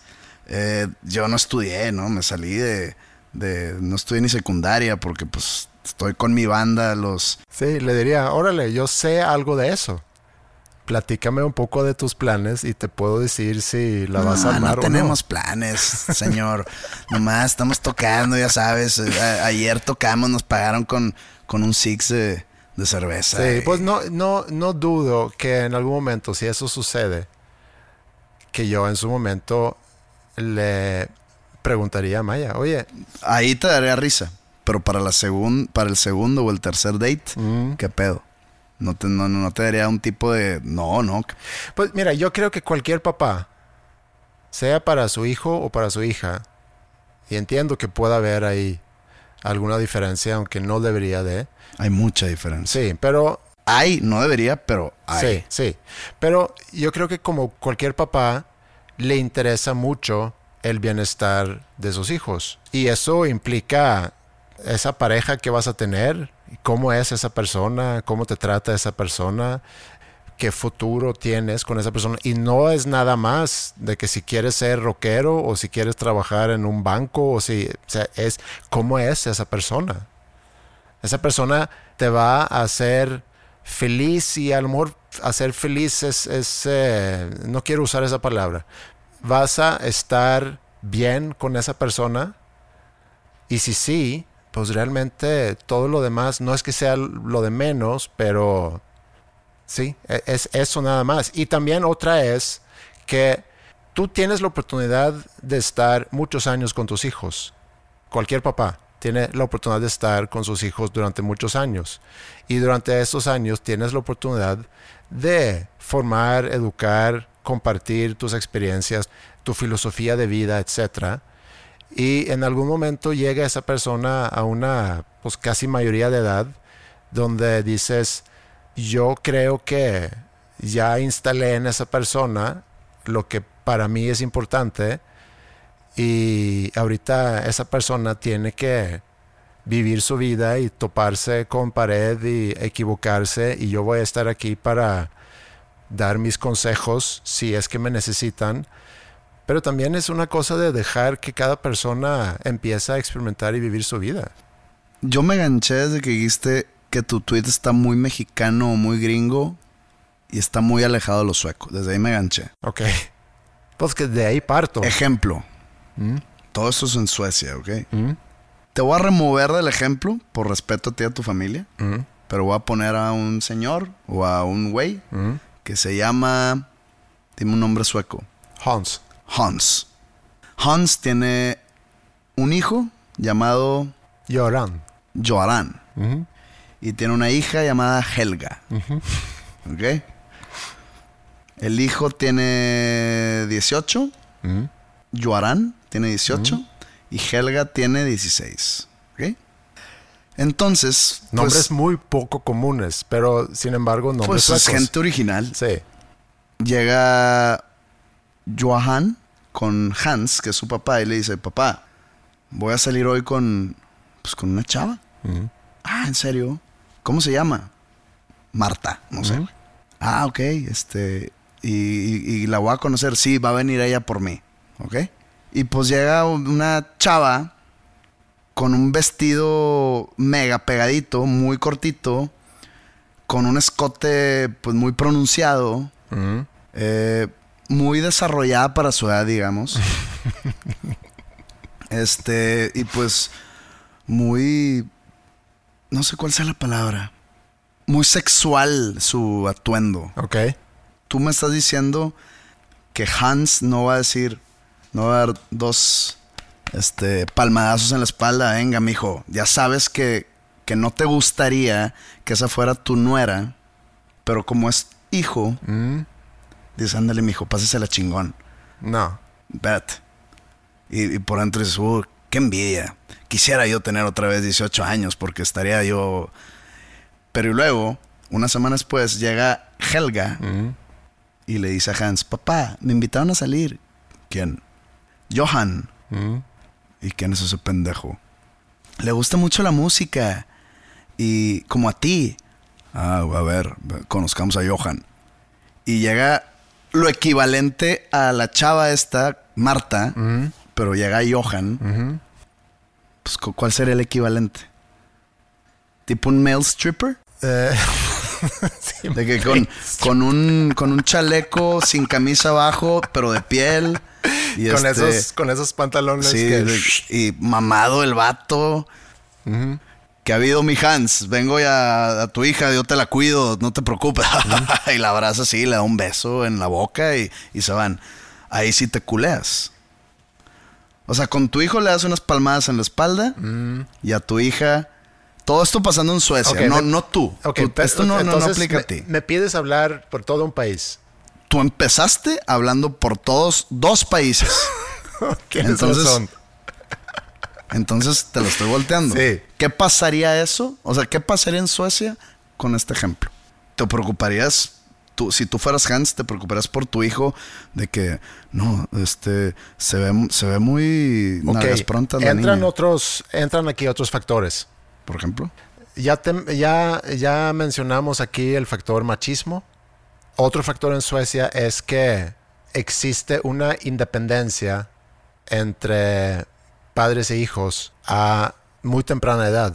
Eh, yo no estudié, ¿no? Me salí de, de... No estudié ni secundaria porque pues estoy con mi banda, los... Sí, le diría, órale, yo sé algo de eso. Platícame un poco de tus planes y te puedo decir si la vas a armar no o tenemos planes, señor. Nomás estamos tocando, ya sabes. Eh, a- ayer tocamos, nos pagaron con, con un six de, de cerveza. Sí, Y- pues no, no, no dudo que en algún momento, si eso sucede, que yo en su momento le preguntaría a Maya, oye, Ahí te daría risa. Pero para, la segun, para el segundo o el tercer date, mm, ¿qué pedo? No te, no, no te daría un tipo de... No, no. pues mira, yo creo que cualquier papá, sea para su hijo o para su hija, y entiendo que pueda haber ahí alguna diferencia, aunque no debería de, Hay mucha diferencia. sí, pero Hay, no debería, pero hay. Sí, sí. Pero yo creo que como cualquier papá, le interesa mucho el bienestar de sus hijos. Y eso implica esa pareja que vas a tener, cómo es esa persona, cómo te trata esa persona, qué futuro tienes con esa persona. Y no es nada más de que si quieres ser rockero o si quieres trabajar en un banco o si, es cómo es esa persona. Esa persona te va a hacer feliz y a lo mejor hacer feliz es, es, eh, no quiero usar esa palabra. Vas a estar bien con esa persona y si sí, pues realmente todo lo demás no es que sea lo de menos, pero sí, e- es eso nada más. Y también otra es que tú tienes la oportunidad de estar muchos años con tus hijos. Cualquier papá tiene la oportunidad de estar con sus hijos durante muchos años. Y durante esos años tienes la oportunidad de formar, educar, compartir tus experiencias, tu filosofía de vida, etc. Y en algún momento llega esa persona a una pues casi mayoría de edad donde dices, yo creo que ya instalé en esa persona lo que para mí es importante y ahorita esa persona tiene que vivir su vida y toparse con pared y equivocarse y yo voy a estar aquí para dar mis consejos si es que me necesitan. Pero también es una cosa de dejar que cada persona empiece a experimentar y vivir su vida. Yo me ganché desde que dijiste que tu tweet está muy mexicano o muy gringo y está muy alejado de los suecos. Desde ahí me ganché. Ok. Pues que de ahí parto. Ejemplo. Mm. Todo esto es en Suecia, ¿ok? Mm, Te voy a remover del ejemplo por respeto a ti y a tu familia. mm, Pero voy a poner a un señor o a un güey. Que se llama... Dime un nombre sueco. Hans. Hans. Hans tiene un hijo llamado Lloran. Joaran. Ujú. Y tiene una hija llamada Helga. ¿Ok? El hijo tiene 18. Mm, Joaran tiene 18. y Helga tiene 16. Entonces, pues, Nombres muy poco comunes, pero sin embargo, nombres pues es gente original. Sí. Llega Johan con Hans, que es su papá, y le dice, papá, voy a salir hoy con, pues, con una chava. Ah, ¿en serio? ¿Cómo se llama? Marta, no sé. güey. Ah, ok, este, y, y- y la voy a conocer, sí, va a venir ella por mí, ¿ok? Y pues llega una chava con un vestido mega pegadito, muy cortito, con un escote pues muy pronunciado, eh, muy desarrollada para su edad, digamos. este, y pues muy, no sé cuál sea la palabra, muy sexual su atuendo. Ok. Tú me estás diciendo que Hans no va a decir, no va a dar dos este, palmadazos en la espalda. Venga, mijo, ya sabes que, que no te gustaría que esa fuera tu nuera, pero como es hijo, dices, ándale, mijo, pásesela chingón. No. Espérate. Y, y por dentro dices, uh, qué envidia. Quisiera yo tener otra vez 18 años porque estaría yo. Pero y luego, una semana después, llega Helga y le dice a Hans: Papá, me invitaron a salir. ¿Quién? Johan. ¿Y quién es ese pendejo? Le gusta mucho la música. Y como a ti. Ah, a ver, conozcamos a Johan. Y llega lo equivalente a la chava esta, Marta, pero llega Johan. Pues, cu- ¿cuál sería el equivalente? ¿Tipo un male stripper? Eh, De que con, con, un, con un chaleco sin camisa abajo, pero de piel. Y con, este- esos, con esos pantalones Sí, que... de- y mamado el vato. Que ha habido mi Hans. Vengo ya a tu hija, yo te la cuido, no te preocupes. y la abraza así, le da un beso en la boca y, y se van. Ahí sí te culeas. O sea, con tu hijo le das unas palmadas en la espalda y a tu hija. Todo esto pasando en Suecia, no, me- no tú. Esto no, no- no entonces aplica me, a ti. Me pides hablar por todo un país. Tú empezaste hablando por todos dos países. Entonces- razón. Entonces te lo estoy volteando. Sí. ¿Qué pasaría eso? O sea, ¿qué pasaría en Suecia con este ejemplo? ¿Te preocuparías, tú, si tú fueras Hans, te preocuparías por tu hijo de que, no, este, se ve, se ve muy Ok, nalgas prontas la entran niña, otros, entran aquí otros factores. por ejemplo? Ya, te- ya, ya mencionamos aquí el factor machismo. Otro factor en Suecia es que existe una independencia entre padres e hijos a muy temprana edad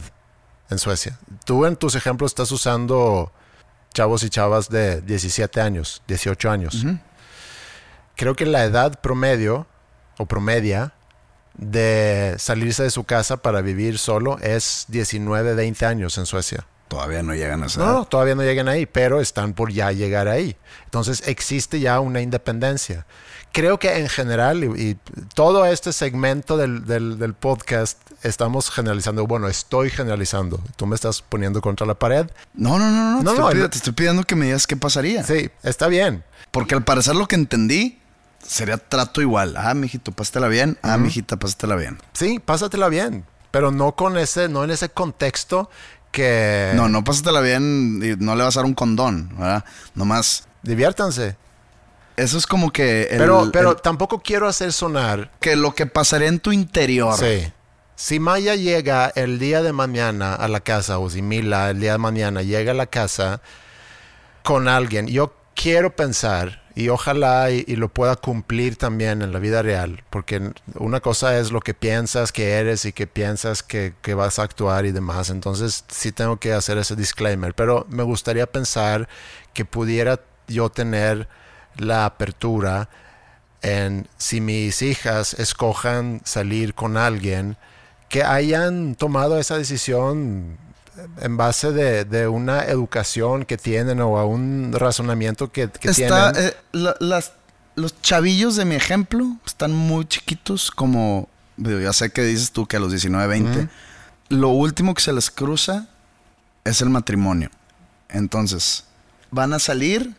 en Suecia. Tú en tus ejemplos estás usando chavos y chavas de 17 años, 18 años. Creo que la edad promedio o promedia de salirse de su casa para vivir solo es 19, 20 años en Suecia. Todavía no llegan a esa No, no, todavía no llegan ahí, pero están por ya llegar ahí. Entonces existe ya una independencia. Creo que en general, y, y todo este segmento del, del- del podcast, estamos generalizando. Bueno, estoy generalizando. Tú me estás poniendo contra la pared. No, no, no, no. te, No, estoy no, te estoy pidiendo que me digas qué pasaría. Sí, está bien. Porque al parecer lo que entendí sería trato igual. Ah, mijito, pásatela bien. Ah, mijita, pásatela bien. Sí, pásatela bien, pero no con ese, no en ese contexto que No, no pásatela bien y no le vas a dar un condón, ¿verdad? Nomás, diviértanse. eso es como que... el- pero, pero el- tampoco quiero hacer sonar que lo que pasaría en tu interior. Sí. Si Maya llega el día de mañana a la casa, o si Mila el día de mañana llega a la casa con alguien, yo quiero pensar, y ojalá y, lo pueda cumplir también en la vida real, porque una cosa es lo que piensas que eres y que piensas que, que vas a actuar y demás, entonces sí tengo que hacer ese disclaimer, pero me gustaría pensar que pudiera yo tener la apertura en si mis hijas escojan salir con alguien que hayan tomado esa decisión en base de, de una educación que tienen o a un razonamiento que, que Está, tienen. eh, la- las, los chavillos de mi ejemplo están muy chiquitos, como ya sé que dices tú que a los 19, 20. Lo último que se les cruza es el matrimonio. Entonces, van a salir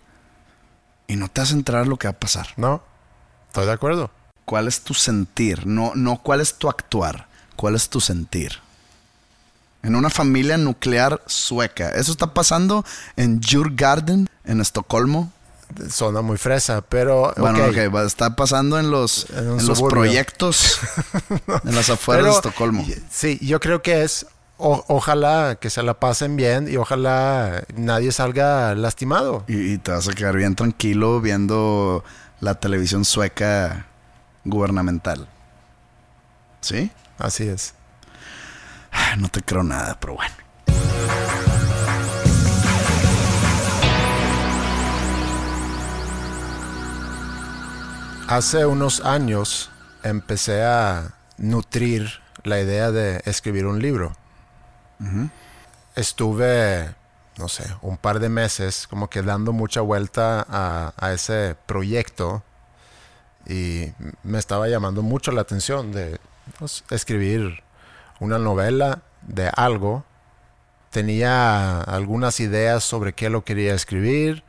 y no te vas a enterar lo que va a pasar. No, estoy de acuerdo. ¿Cuál es tu sentir? No, no cuál es tu actuar. ¿Cuál es tu sentir? En una familia nuclear sueca. Eso está pasando en Djurgarden, en Estocolmo. Zona muy fresa, pero. Bueno, ok. ok, está pasando en los, En un en los suburbio. proyectos en las afueras Pero, de Estocolmo. Sí, yo creo que es. o- ojalá que se la pasen bien y ojalá nadie salga lastimado. Y, y te vas a quedar bien tranquilo viendo la televisión sueca gubernamental. ¿Sí? Así es. Ah, No te creo nada, pero bueno. Hace unos años empecé a nutrir la idea de escribir un libro. Estuve, no sé, un par de meses como que dando mucha vuelta a, a ese proyecto y me estaba llamando mucho la atención de pues, escribir una novela de algo. Tenía algunas ideas sobre qué lo quería escribir,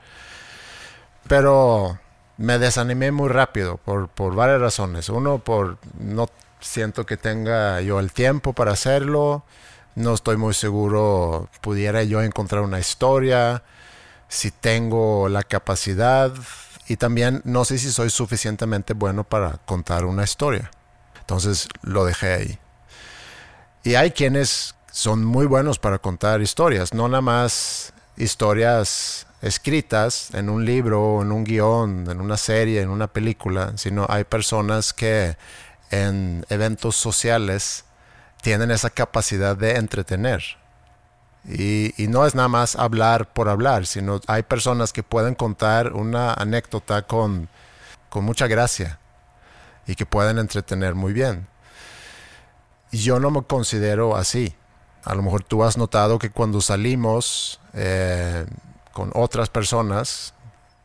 pero me desanimé muy rápido por, por varias razones. Uno, por no siento que tenga yo el tiempo para hacerlo. No estoy muy seguro pudiera yo encontrar una historia, si tengo la capacidad y también no sé si soy suficientemente bueno para contar una historia. Entonces lo dejé ahí. Y hay quienes son muy buenos para contar historias, no nada más historias escritas en un libro, en un guion, en una serie, en una película, sino hay personas que en eventos sociales tienen esa capacidad de entretener. Y, y no es nada más hablar por hablar, sino hay personas que pueden contar una anécdota con, con mucha gracia y que pueden entretener muy bien. Yo no me considero así. A lo mejor tú has notado que cuando salimos eh, con otras personas,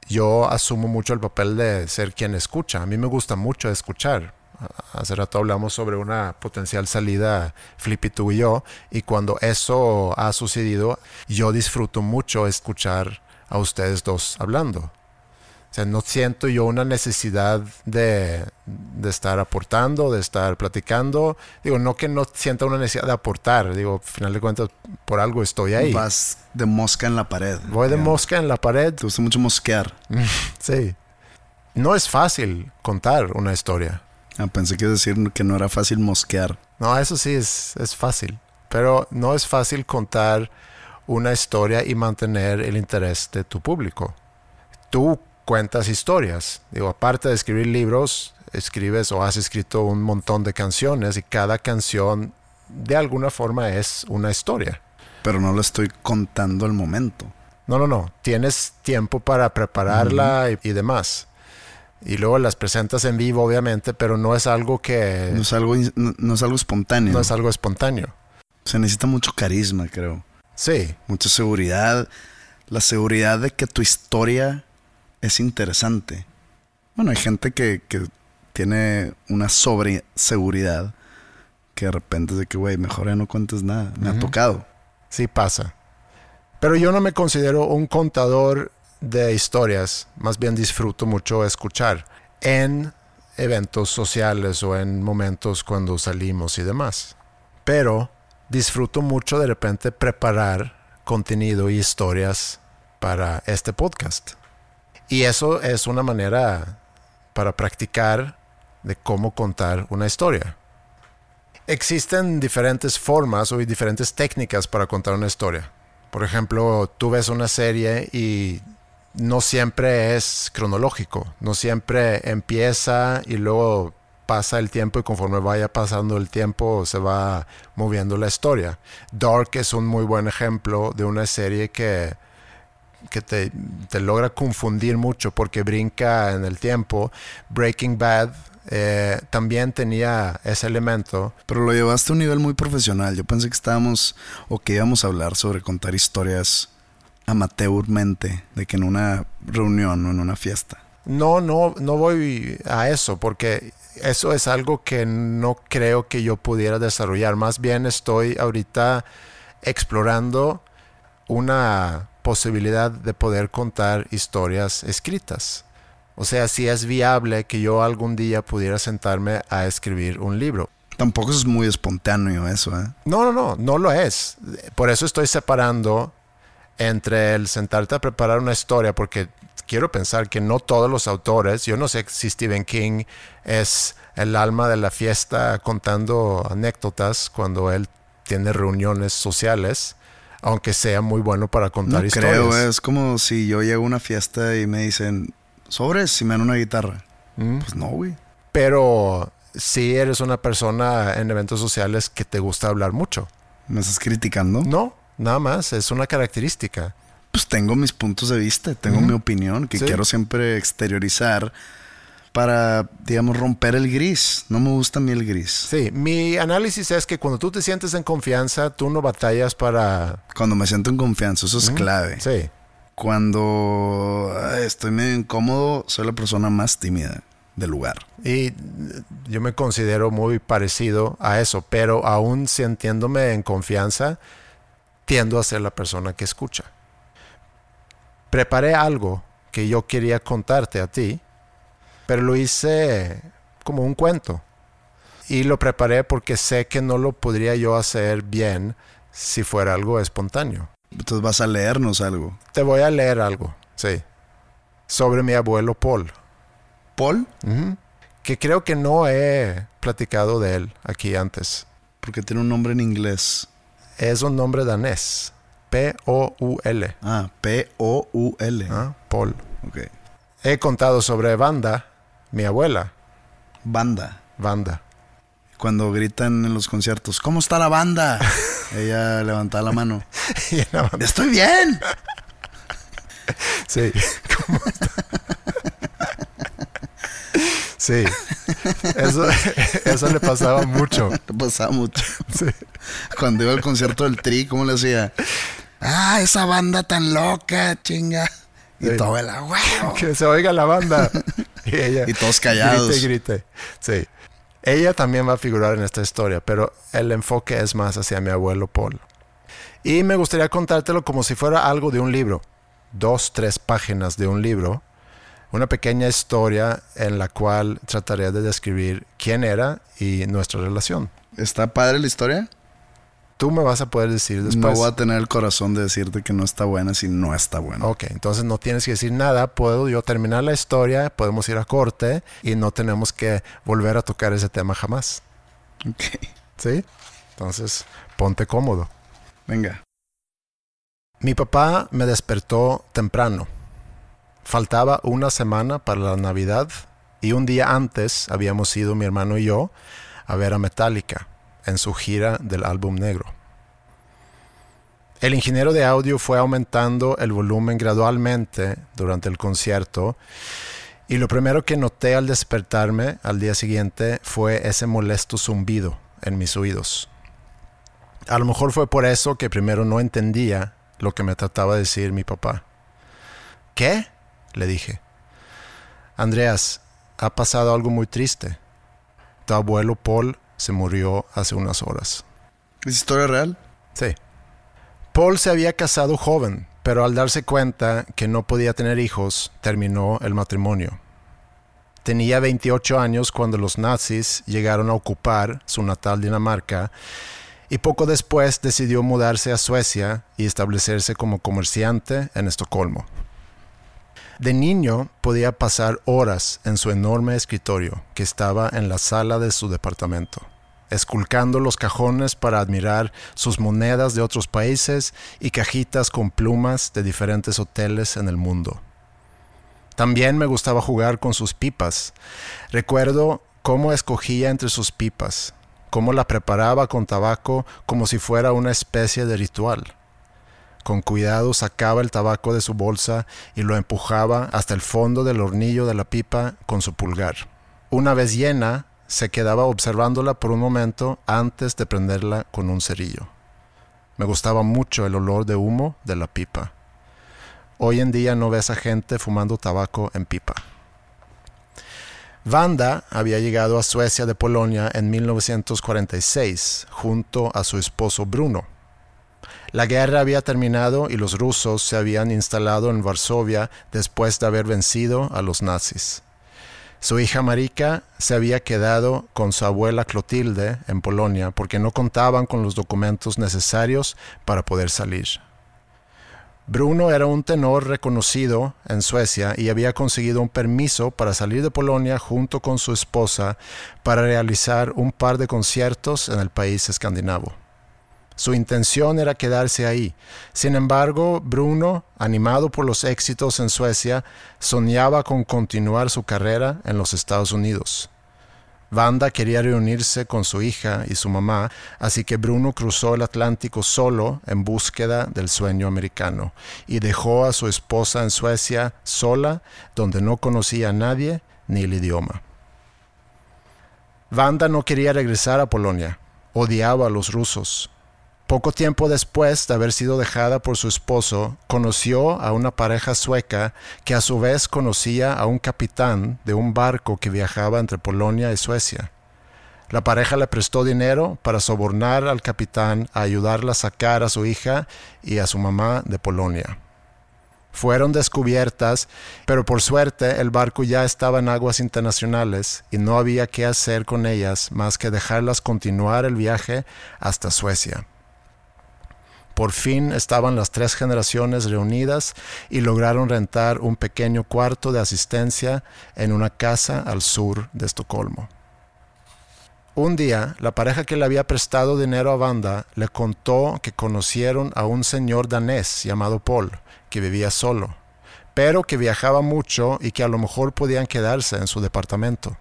yo asumo mucho el papel de ser quien escucha. A mí me gusta mucho escuchar. Hace rato hablamos sobre una potencial salida Flippy tú y yo, y cuando eso ha sucedido, yo disfruto mucho escuchar a ustedes dos hablando. O sea, no siento yo una necesidad de, de estar aportando, de estar platicando. Digo, no que no sienta una necesidad de aportar. Digo, al final de cuentas, por algo estoy ahí. Vas de mosca en la pared. Voy de mosca en la pared. Te gusta mucho mosquear. Sí. No es fácil contar una historia. Ah, pensé que decir que no era fácil mosquear. No, eso sí es, es fácil. Pero no es fácil contar una historia y mantener el interés de tu público. Tú cuentas historias. Digo, aparte de escribir libros, escribes o has escrito un montón de canciones y cada canción de alguna forma es una historia. Pero no lo estoy contando al momento. No, no, no. Tienes tiempo para prepararla y, y demás. Y luego las presentas en vivo, obviamente, pero no es algo que... No es algo, no es algo espontáneo. no es algo espontáneo. Se necesita mucho carisma, creo. Sí, Mucha seguridad. La seguridad de que tu historia es interesante. Bueno, hay gente que, que tiene una sobre seguridad que de repente es de que, güey, mejor ya no cuentes nada. Me ha tocado. sí pasa. Pero yo no me considero un contador de historias, más bien disfruto mucho escuchar en eventos sociales o en momentos cuando salimos y demás. Pero disfruto mucho de repente preparar contenido y historias para este podcast. Y eso es una manera para practicar de cómo contar una historia. Existen diferentes formas o diferentes técnicas para contar una historia. Por ejemplo, tú ves una serie y no siempre es cronológico, no siempre empieza y luego pasa el tiempo y conforme vaya pasando el tiempo se va moviendo la historia. Dark es un muy buen ejemplo de una serie que, que te, te logra confundir mucho porque brinca en el tiempo. Breaking Bad eh, también tenía ese elemento. Pero lo llevaste a un nivel muy profesional. Yo pensé que estábamos o que íbamos a hablar sobre contar historias amateurmente, de que en una reunión o en una fiesta. No, no, no voy a eso porque eso es algo que no creo que yo pudiera desarrollar. Más bien estoy ahorita explorando una posibilidad de poder contar historias escritas. O sea, si es viable que yo algún día pudiera sentarme a escribir un libro. Tampoco es muy espontáneo eso, ¿eh? No, no, no, no lo es. Por eso estoy separando entre el sentarte a preparar una historia, porque quiero pensar que no todos los autores, yo no sé si Stephen King es el alma de la fiesta contando anécdotas cuando él tiene reuniones sociales, aunque sea muy bueno para contar No historias. creo, es como si yo llego a una fiesta y me dicen, sobres, si me dan una guitarra. Mm. Pues no, güey. Pero si eres una persona en eventos sociales que te gusta hablar mucho. ¿Me estás criticando? No, nada más, es una característica. Pues tengo mis puntos de vista, tengo mi opinión que Sí. quiero siempre exteriorizar para, digamos, romper el gris. No me gusta a mí el gris. Sí, mi análisis es que cuando tú te sientes en confianza, tú no batallas para... Cuando me siento en confianza, eso es clave. Sí, Cuando estoy medio incómodo, soy la persona más tímida del lugar. y eh, yo me considero muy parecido a eso, pero aún sintiéndome en confianza, tiendo a ser la persona que escucha. Preparé algo que yo quería contarte a ti, pero lo hice como un cuento. Y lo preparé porque sé que no lo podría yo hacer bien si fuera algo espontáneo. Entonces vas a leernos algo. Te voy a leer algo, sí, sobre mi abuelo Paul, Paul, que creo que no he platicado de él aquí antes. porque tiene un nombre en inglés. Es un nombre danés, P-O-U-L, Ah, P-O-U-L. ¿ah? Paul. Ok. He contado sobre Vanda, mi abuela, Banda. Vanda. Cuando gritan en los conciertos, ¿cómo está la banda? Ella levanta la mano. Y la Vanda- ¡Estoy bien! Sí. ¿Cómo está? Sí. Eso, eso le pasaba mucho. Le pasaba mucho. Sí. Cuando iba al concierto del Tri, ¿cómo le hacía? ¡Ah, esa banda tan loca, chinga! Y Sí. tu abuela, ¡huevo! que se oiga la banda. Y, ella, Y todos callados. Grite, y grite. Sí. Ella también va a figurar en esta historia, pero el enfoque es más hacia mi abuelo Paul. Y me gustaría contártelo como si fuera algo de un libro. Dos, tres páginas de un libro. Una pequeña historia en la cual trataré de describir quién era y nuestra relación. ¿Está padre la historia? Tú me vas a poder decir después. No voy a tener el corazón de decirte que no está buena si no está buena. Ok, entonces no tienes que decir nada, puedo yo terminar la historia, podemos ir a corte y no tenemos que volver a tocar ese tema jamás. Ok. ¿Sí? Entonces, ponte cómodo. Venga. Mi papá me despertó temprano. Faltaba una semana para la Navidad y un día antes habíamos ido mi hermano y yo a ver a Metallica en su gira del álbum negro. El ingeniero de audio fue aumentando el volumen gradualmente durante el concierto y lo primero que noté al despertarme al día siguiente fue ese molesto zumbido en mis oídos. A lo mejor fue por eso que primero no entendía lo que me trataba de decir mi papá. ¿Qué? le dije. Andreas, ha pasado algo muy triste. Tu abuelo Paul se murió hace unas horas. ¿Es historia real? Sí. Paul se había casado joven, pero al darse cuenta que no podía tener hijos, terminó el matrimonio. Tenía 28 años cuando los nazis llegaron a ocupar su natal Dinamarca y poco después decidió mudarse a Suecia y establecerse como comerciante en Estocolmo. De niño podía pasar horas en su enorme escritorio que estaba en la sala de su departamento, esculcando los cajones para admirar sus monedas de otros países y cajitas con plumas de diferentes hoteles en el mundo. También me gustaba jugar con sus pipas. Recuerdo cómo escogía entre sus pipas, cómo la preparaba con tabaco como si fuera una especie de ritual. Con cuidado sacaba el tabaco de su bolsa y lo empujaba hasta el fondo del hornillo de la pipa con su pulgar. Una vez llena, se quedaba observándola por un momento antes de prenderla con un cerillo. Me gustaba mucho el olor de humo de la pipa. Hoy en día no ves a gente fumando tabaco en pipa. Wanda había llegado a Suecia de Polonia en 1946 junto a su esposo Bruno. La guerra había terminado y los rusos se habían instalado en Varsovia después de haber vencido a los nazis. Su hija Marika se había quedado con su abuela Clotilde en Polonia porque no contaban con los documentos necesarios para poder salir. Bruno era un tenor reconocido en Suecia y había conseguido un permiso para salir de Polonia junto con su esposa para realizar un par de conciertos en el país escandinavo. Su intención era quedarse ahí. Sin embargo, Bruno, animado por los éxitos en Suecia, soñaba con continuar su carrera en los Estados Unidos. Wanda quería reunirse con su hija y su mamá, así que Bruno cruzó el Atlántico solo en búsqueda del sueño americano y dejó a su esposa en Suecia sola, donde no conocía a nadie ni el idioma. Wanda no quería regresar a Polonia, odiaba a los rusos, poco tiempo después de haber sido dejada por su esposo, conoció a una pareja sueca que a su vez conocía a un capitán de un barco que viajaba entre Polonia y Suecia. La pareja le prestó dinero para sobornar al capitán a ayudarla a sacar a su hija y a su mamá de Polonia. Fueron descubiertas, pero por suerte el barco ya estaba en aguas internacionales y no había qué hacer con ellas más que dejarlas continuar el viaje hasta Suecia. Por fin estaban las tres generaciones reunidas y lograron rentar un pequeño cuarto de asistencia en una casa al sur de Estocolmo. Un día, la pareja que le había prestado dinero a Wanda le contó que conocieron a un señor danés llamado Paul, que vivía solo, pero que viajaba mucho y que a lo mejor podían quedarse en su departamento.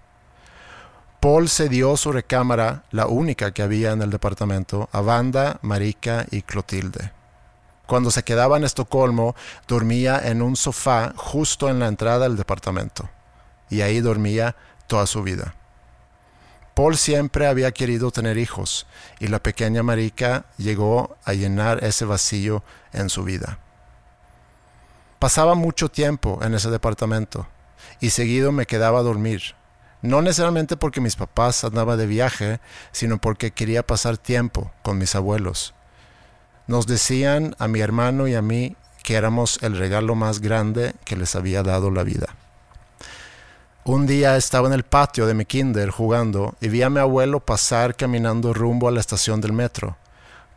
Paul cedió su recámara, la única que había en el departamento, a Wanda, Marika y Clotilde. Cuando se quedaba en Estocolmo, dormía en un sofá justo en la entrada del departamento, y ahí dormía toda su vida. Paul siempre había querido tener hijos, y la pequeña Marika llegó a llenar ese vacío en su vida. Pasaba mucho tiempo en ese departamento, y seguido me quedaba a dormir no necesariamente porque mis papás andaban de viaje, sino porque quería pasar tiempo con mis abuelos. Nos decían a mi hermano y a mí que éramos el regalo más grande que les había dado la vida. Un día estaba en el patio de mi kinder jugando y vi a mi abuelo pasar caminando rumbo a la estación del metro.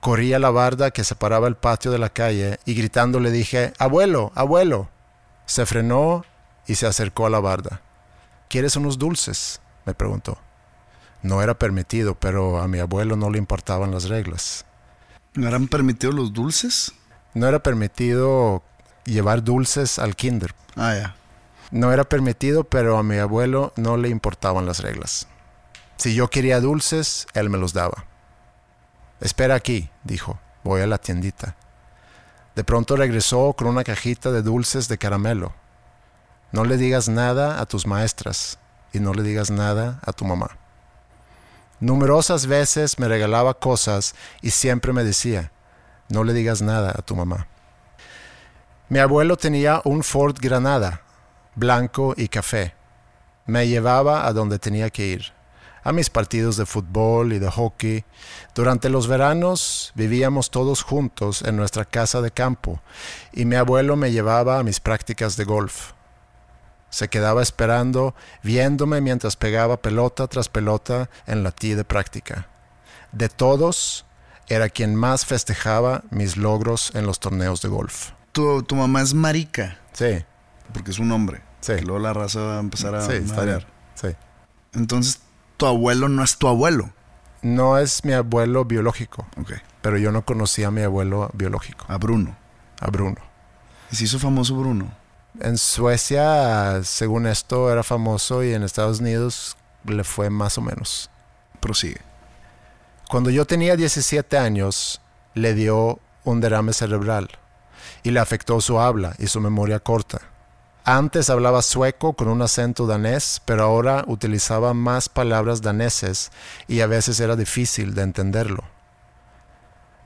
Corrí a la barda que separaba el patio de la calle y gritando le dije, Abuelo, abuelo. Se frenó y se acercó a la barda. ¿Quieres unos dulces? me preguntó. No era permitido, pero a mi abuelo no le importaban las reglas. ¿No eran permitidos los dulces? No era permitido llevar dulces al kinder. Ah, ya. No era permitido, pero a mi abuelo no le importaban las reglas. Si yo quería dulces, él me los daba. Espera aquí, dijo. Voy a la tiendita. De pronto regresó con una cajita de dulces de caramelo. No le digas nada a tus maestras y no le digas nada a tu mamá. Numerosas veces me regalaba cosas y siempre me decía, no le digas nada a tu mamá. Mi abuelo tenía un Ford Granada, blanco y café. Me llevaba a donde tenía que ir, a mis partidos de fútbol y de hockey. Durante los veranos vivíamos todos juntos en nuestra casa de campo y mi abuelo me llevaba a mis prácticas de golf. Se quedaba esperando, viéndome mientras pegaba pelota tras pelota en la tee de práctica. De todos, era quien más festejaba mis logros en los torneos de golf. Tu, tu mamá es marica. Sí. Porque es un hombre. Sí. Luego la raza va a empezar a Sí. Sí. Entonces, tu abuelo no es tu abuelo. No es mi abuelo biológico, Ok. pero yo no conocía a mi abuelo biológico, A Bruno. a Bruno. ¿Y se hizo famoso Bruno? En Suecia, según esto, era famoso y en Estados Unidos le fue más o menos. Prosigue. Cuando yo tenía 17 años, le dio un derrame cerebral y le afectó su habla y su memoria corta. Antes hablaba sueco con un acento danés, pero ahora utilizaba más palabras daneses y a veces era difícil de entenderlo.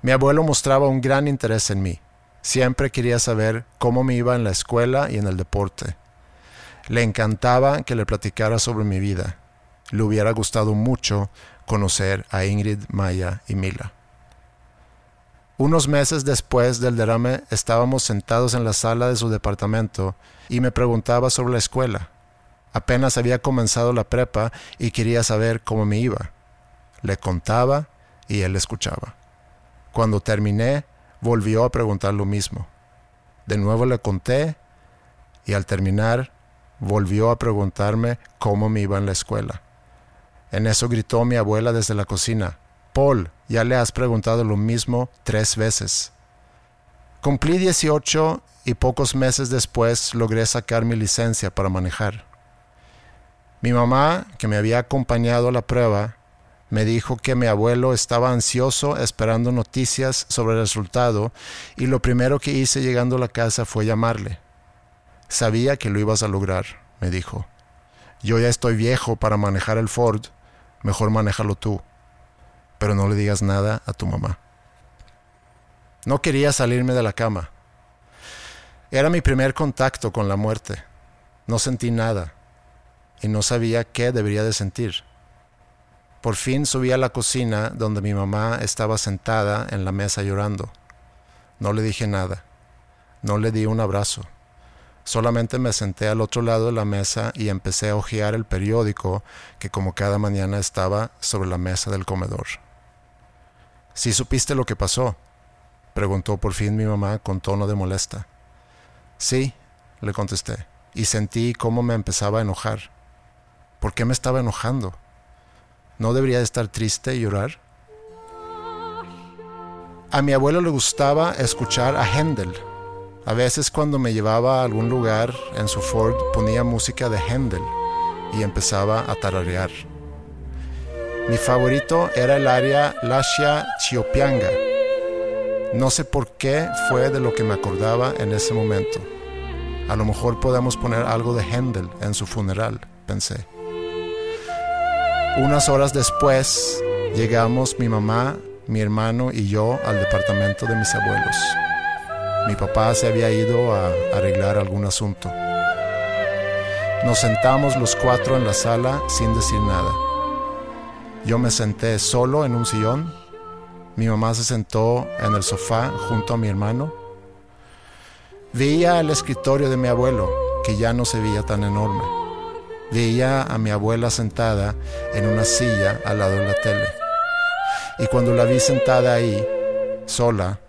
Mi abuelo mostraba un gran interés en mí. Siempre quería saber cómo me iba en la escuela y en el deporte. Le encantaba que le platicara sobre mi vida. Le hubiera gustado mucho conocer a Ingrid, Maya y Mila. Unos meses después del derrame estábamos sentados en la sala de su departamento y me preguntaba sobre la escuela. Apenas había comenzado la prepa y quería saber cómo me iba. Le contaba y él escuchaba. Cuando terminé, volvió a preguntar lo mismo. De nuevo le conté y al terminar volvió a preguntarme cómo me iba en la escuela. En eso gritó mi abuela desde la cocina. Paul, ya le has preguntado lo mismo tres veces. Cumplí 18 y pocos meses después logré sacar mi licencia para manejar. Mi mamá, que me había acompañado a la prueba, me dijo que mi abuelo estaba ansioso esperando noticias sobre el resultado y lo primero que hice llegando a la casa fue llamarle. Sabía que lo ibas a lograr, me dijo. Yo ya estoy viejo para manejar el Ford, mejor manéjalo tú, pero no le digas nada a tu mamá. No quería salirme de la cama. Era mi primer contacto con la muerte. No sentí nada y no sabía qué debería de sentir. Por fin subí a la cocina donde mi mamá estaba sentada en la mesa llorando. No le dije nada. No le di un abrazo. Solamente me senté al otro lado de la mesa y empecé a hojear el periódico que como cada mañana estaba sobre la mesa del comedor. ¿Sí supiste lo que pasó? preguntó por fin mi mamá con tono de molesta. Sí, le contesté, y sentí cómo me empezaba a enojar. ¿Por qué me estaba enojando? ¿No debería de estar triste y llorar? A mi abuelo le gustaba escuchar a Händel. A veces cuando me llevaba a algún lugar en su Ford ponía música de Händel y empezaba a tararear. Mi favorito era el área Lascia Chiopianga. No sé por qué fue de lo que me acordaba en ese momento. A lo mejor podemos poner algo de Händel en su funeral, pensé. Unas horas después llegamos mi mamá, mi hermano y yo al departamento de mis abuelos. Mi papá se había ido a arreglar algún asunto. Nos sentamos los cuatro en la sala sin decir nada. Yo me senté solo en un sillón. Mi mamá se sentó en el sofá junto a mi hermano. Veía el escritorio de mi abuelo, que ya no se veía tan enorme. Veía a mi abuela sentada en una silla al lado de la tele. Y cuando la vi sentada ahí, sola,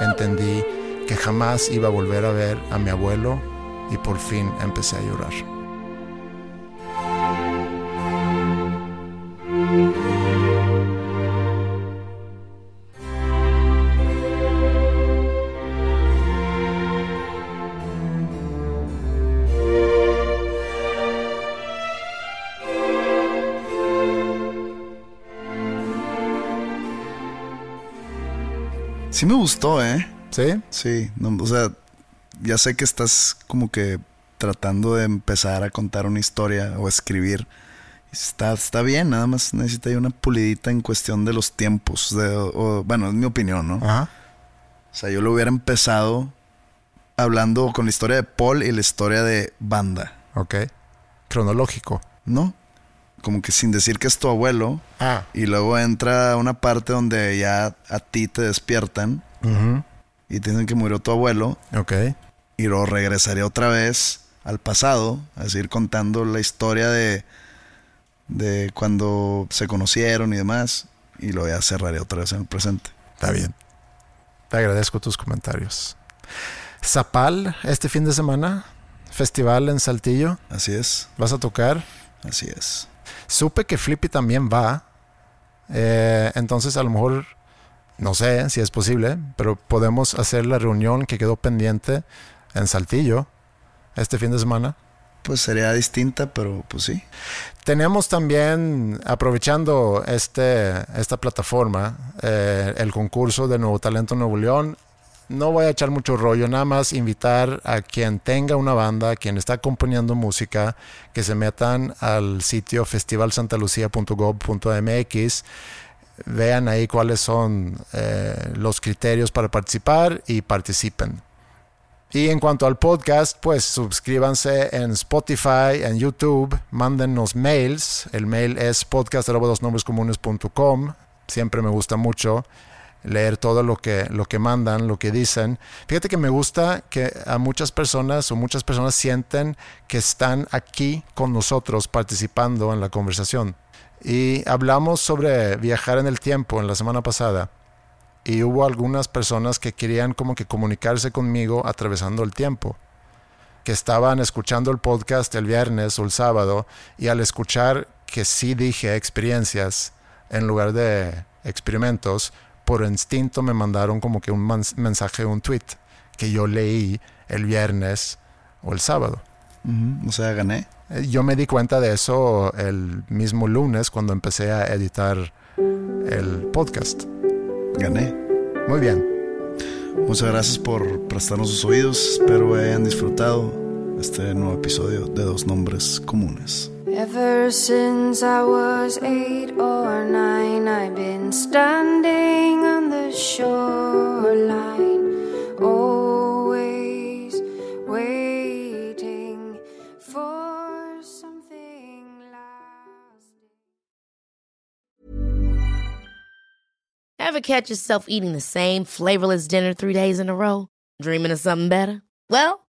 entendí que jamás iba a volver a ver a mi abuelo y por fin empecé a llorar. Sí me gustó, ¿eh? ¿Sí? Sí, no, o sea, ya sé que estás como que tratando de empezar a contar una historia o escribir. Está, está bien, nada más necesita una pulidita en cuestión de los tiempos. De, o- bueno, es mi opinión, ¿no? Ajá. O sea, yo lo hubiera empezado hablando con la historia de Paul y la historia de Banda, Ok. Cronológico. ¿no? Como que sin decir que es tu abuelo. Ah. Y luego entra una parte donde ya a ti te despiertan ujú, y te dicen que murió tu abuelo. Ok. Y luego regresaré otra vez al pasado a seguir contando la historia de, de cuando se conocieron y demás. Y luego ya cerraré otra vez en el presente. Está bien. Te agradezco tus comentarios. Zapal, este fin de semana, festival en Saltillo. Así es, ¿Vas a tocar? así es. Supe que Flippy también va. Eh, entonces, a lo mejor, no sé si es posible, pero podemos hacer la reunión que quedó pendiente en Saltillo este fin de semana. Pues sería distinta, pero pues sí. Tenemos también, aprovechando este, esta plataforma, eh, el concurso de Nuevo Talento Nuevo León. No voy a echar mucho rollo, nada más invitar a quien tenga una banda, quien está componiendo música, que se metan al sitio festivalsantalucia.gov.mx, vean ahí cuáles son eh, los criterios para participar y participen. Y en cuanto al podcast, pues suscríbanse en Spotify, en YouTube, mándennos mails. El mail es podcast.com. Siempre me gusta mucho leer todo lo que, lo que mandan, lo que dicen. Fíjate que me gusta que a muchas personas o muchas personas sienten que están aquí con nosotros participando en la conversación. Y hablamos sobre viajar en el tiempo en la semana pasada. Y hubo algunas personas que querían como que comunicarse conmigo atravesando el tiempo. Que estaban escuchando el podcast el viernes o el sábado y al escuchar que sí dije experiencias en lugar de experimentos, por instinto me mandaron como que un mensaje, un tweet que yo leí el viernes o el sábado. O sea, gané. Eh, yo me di cuenta de eso el mismo lunes cuando empecé a editar el podcast. Gané. Muy bien. Muchas gracias por prestarnos sus oídos. Espero hayan disfrutado este nuevo episodio de Dos Nombres Comunes. Ever since I was eight or nine, I've been standing on the shoreline, always waiting for something lasting. Ever catch yourself eating the same flavorless dinner three days in a row? Dreaming of something better? Well,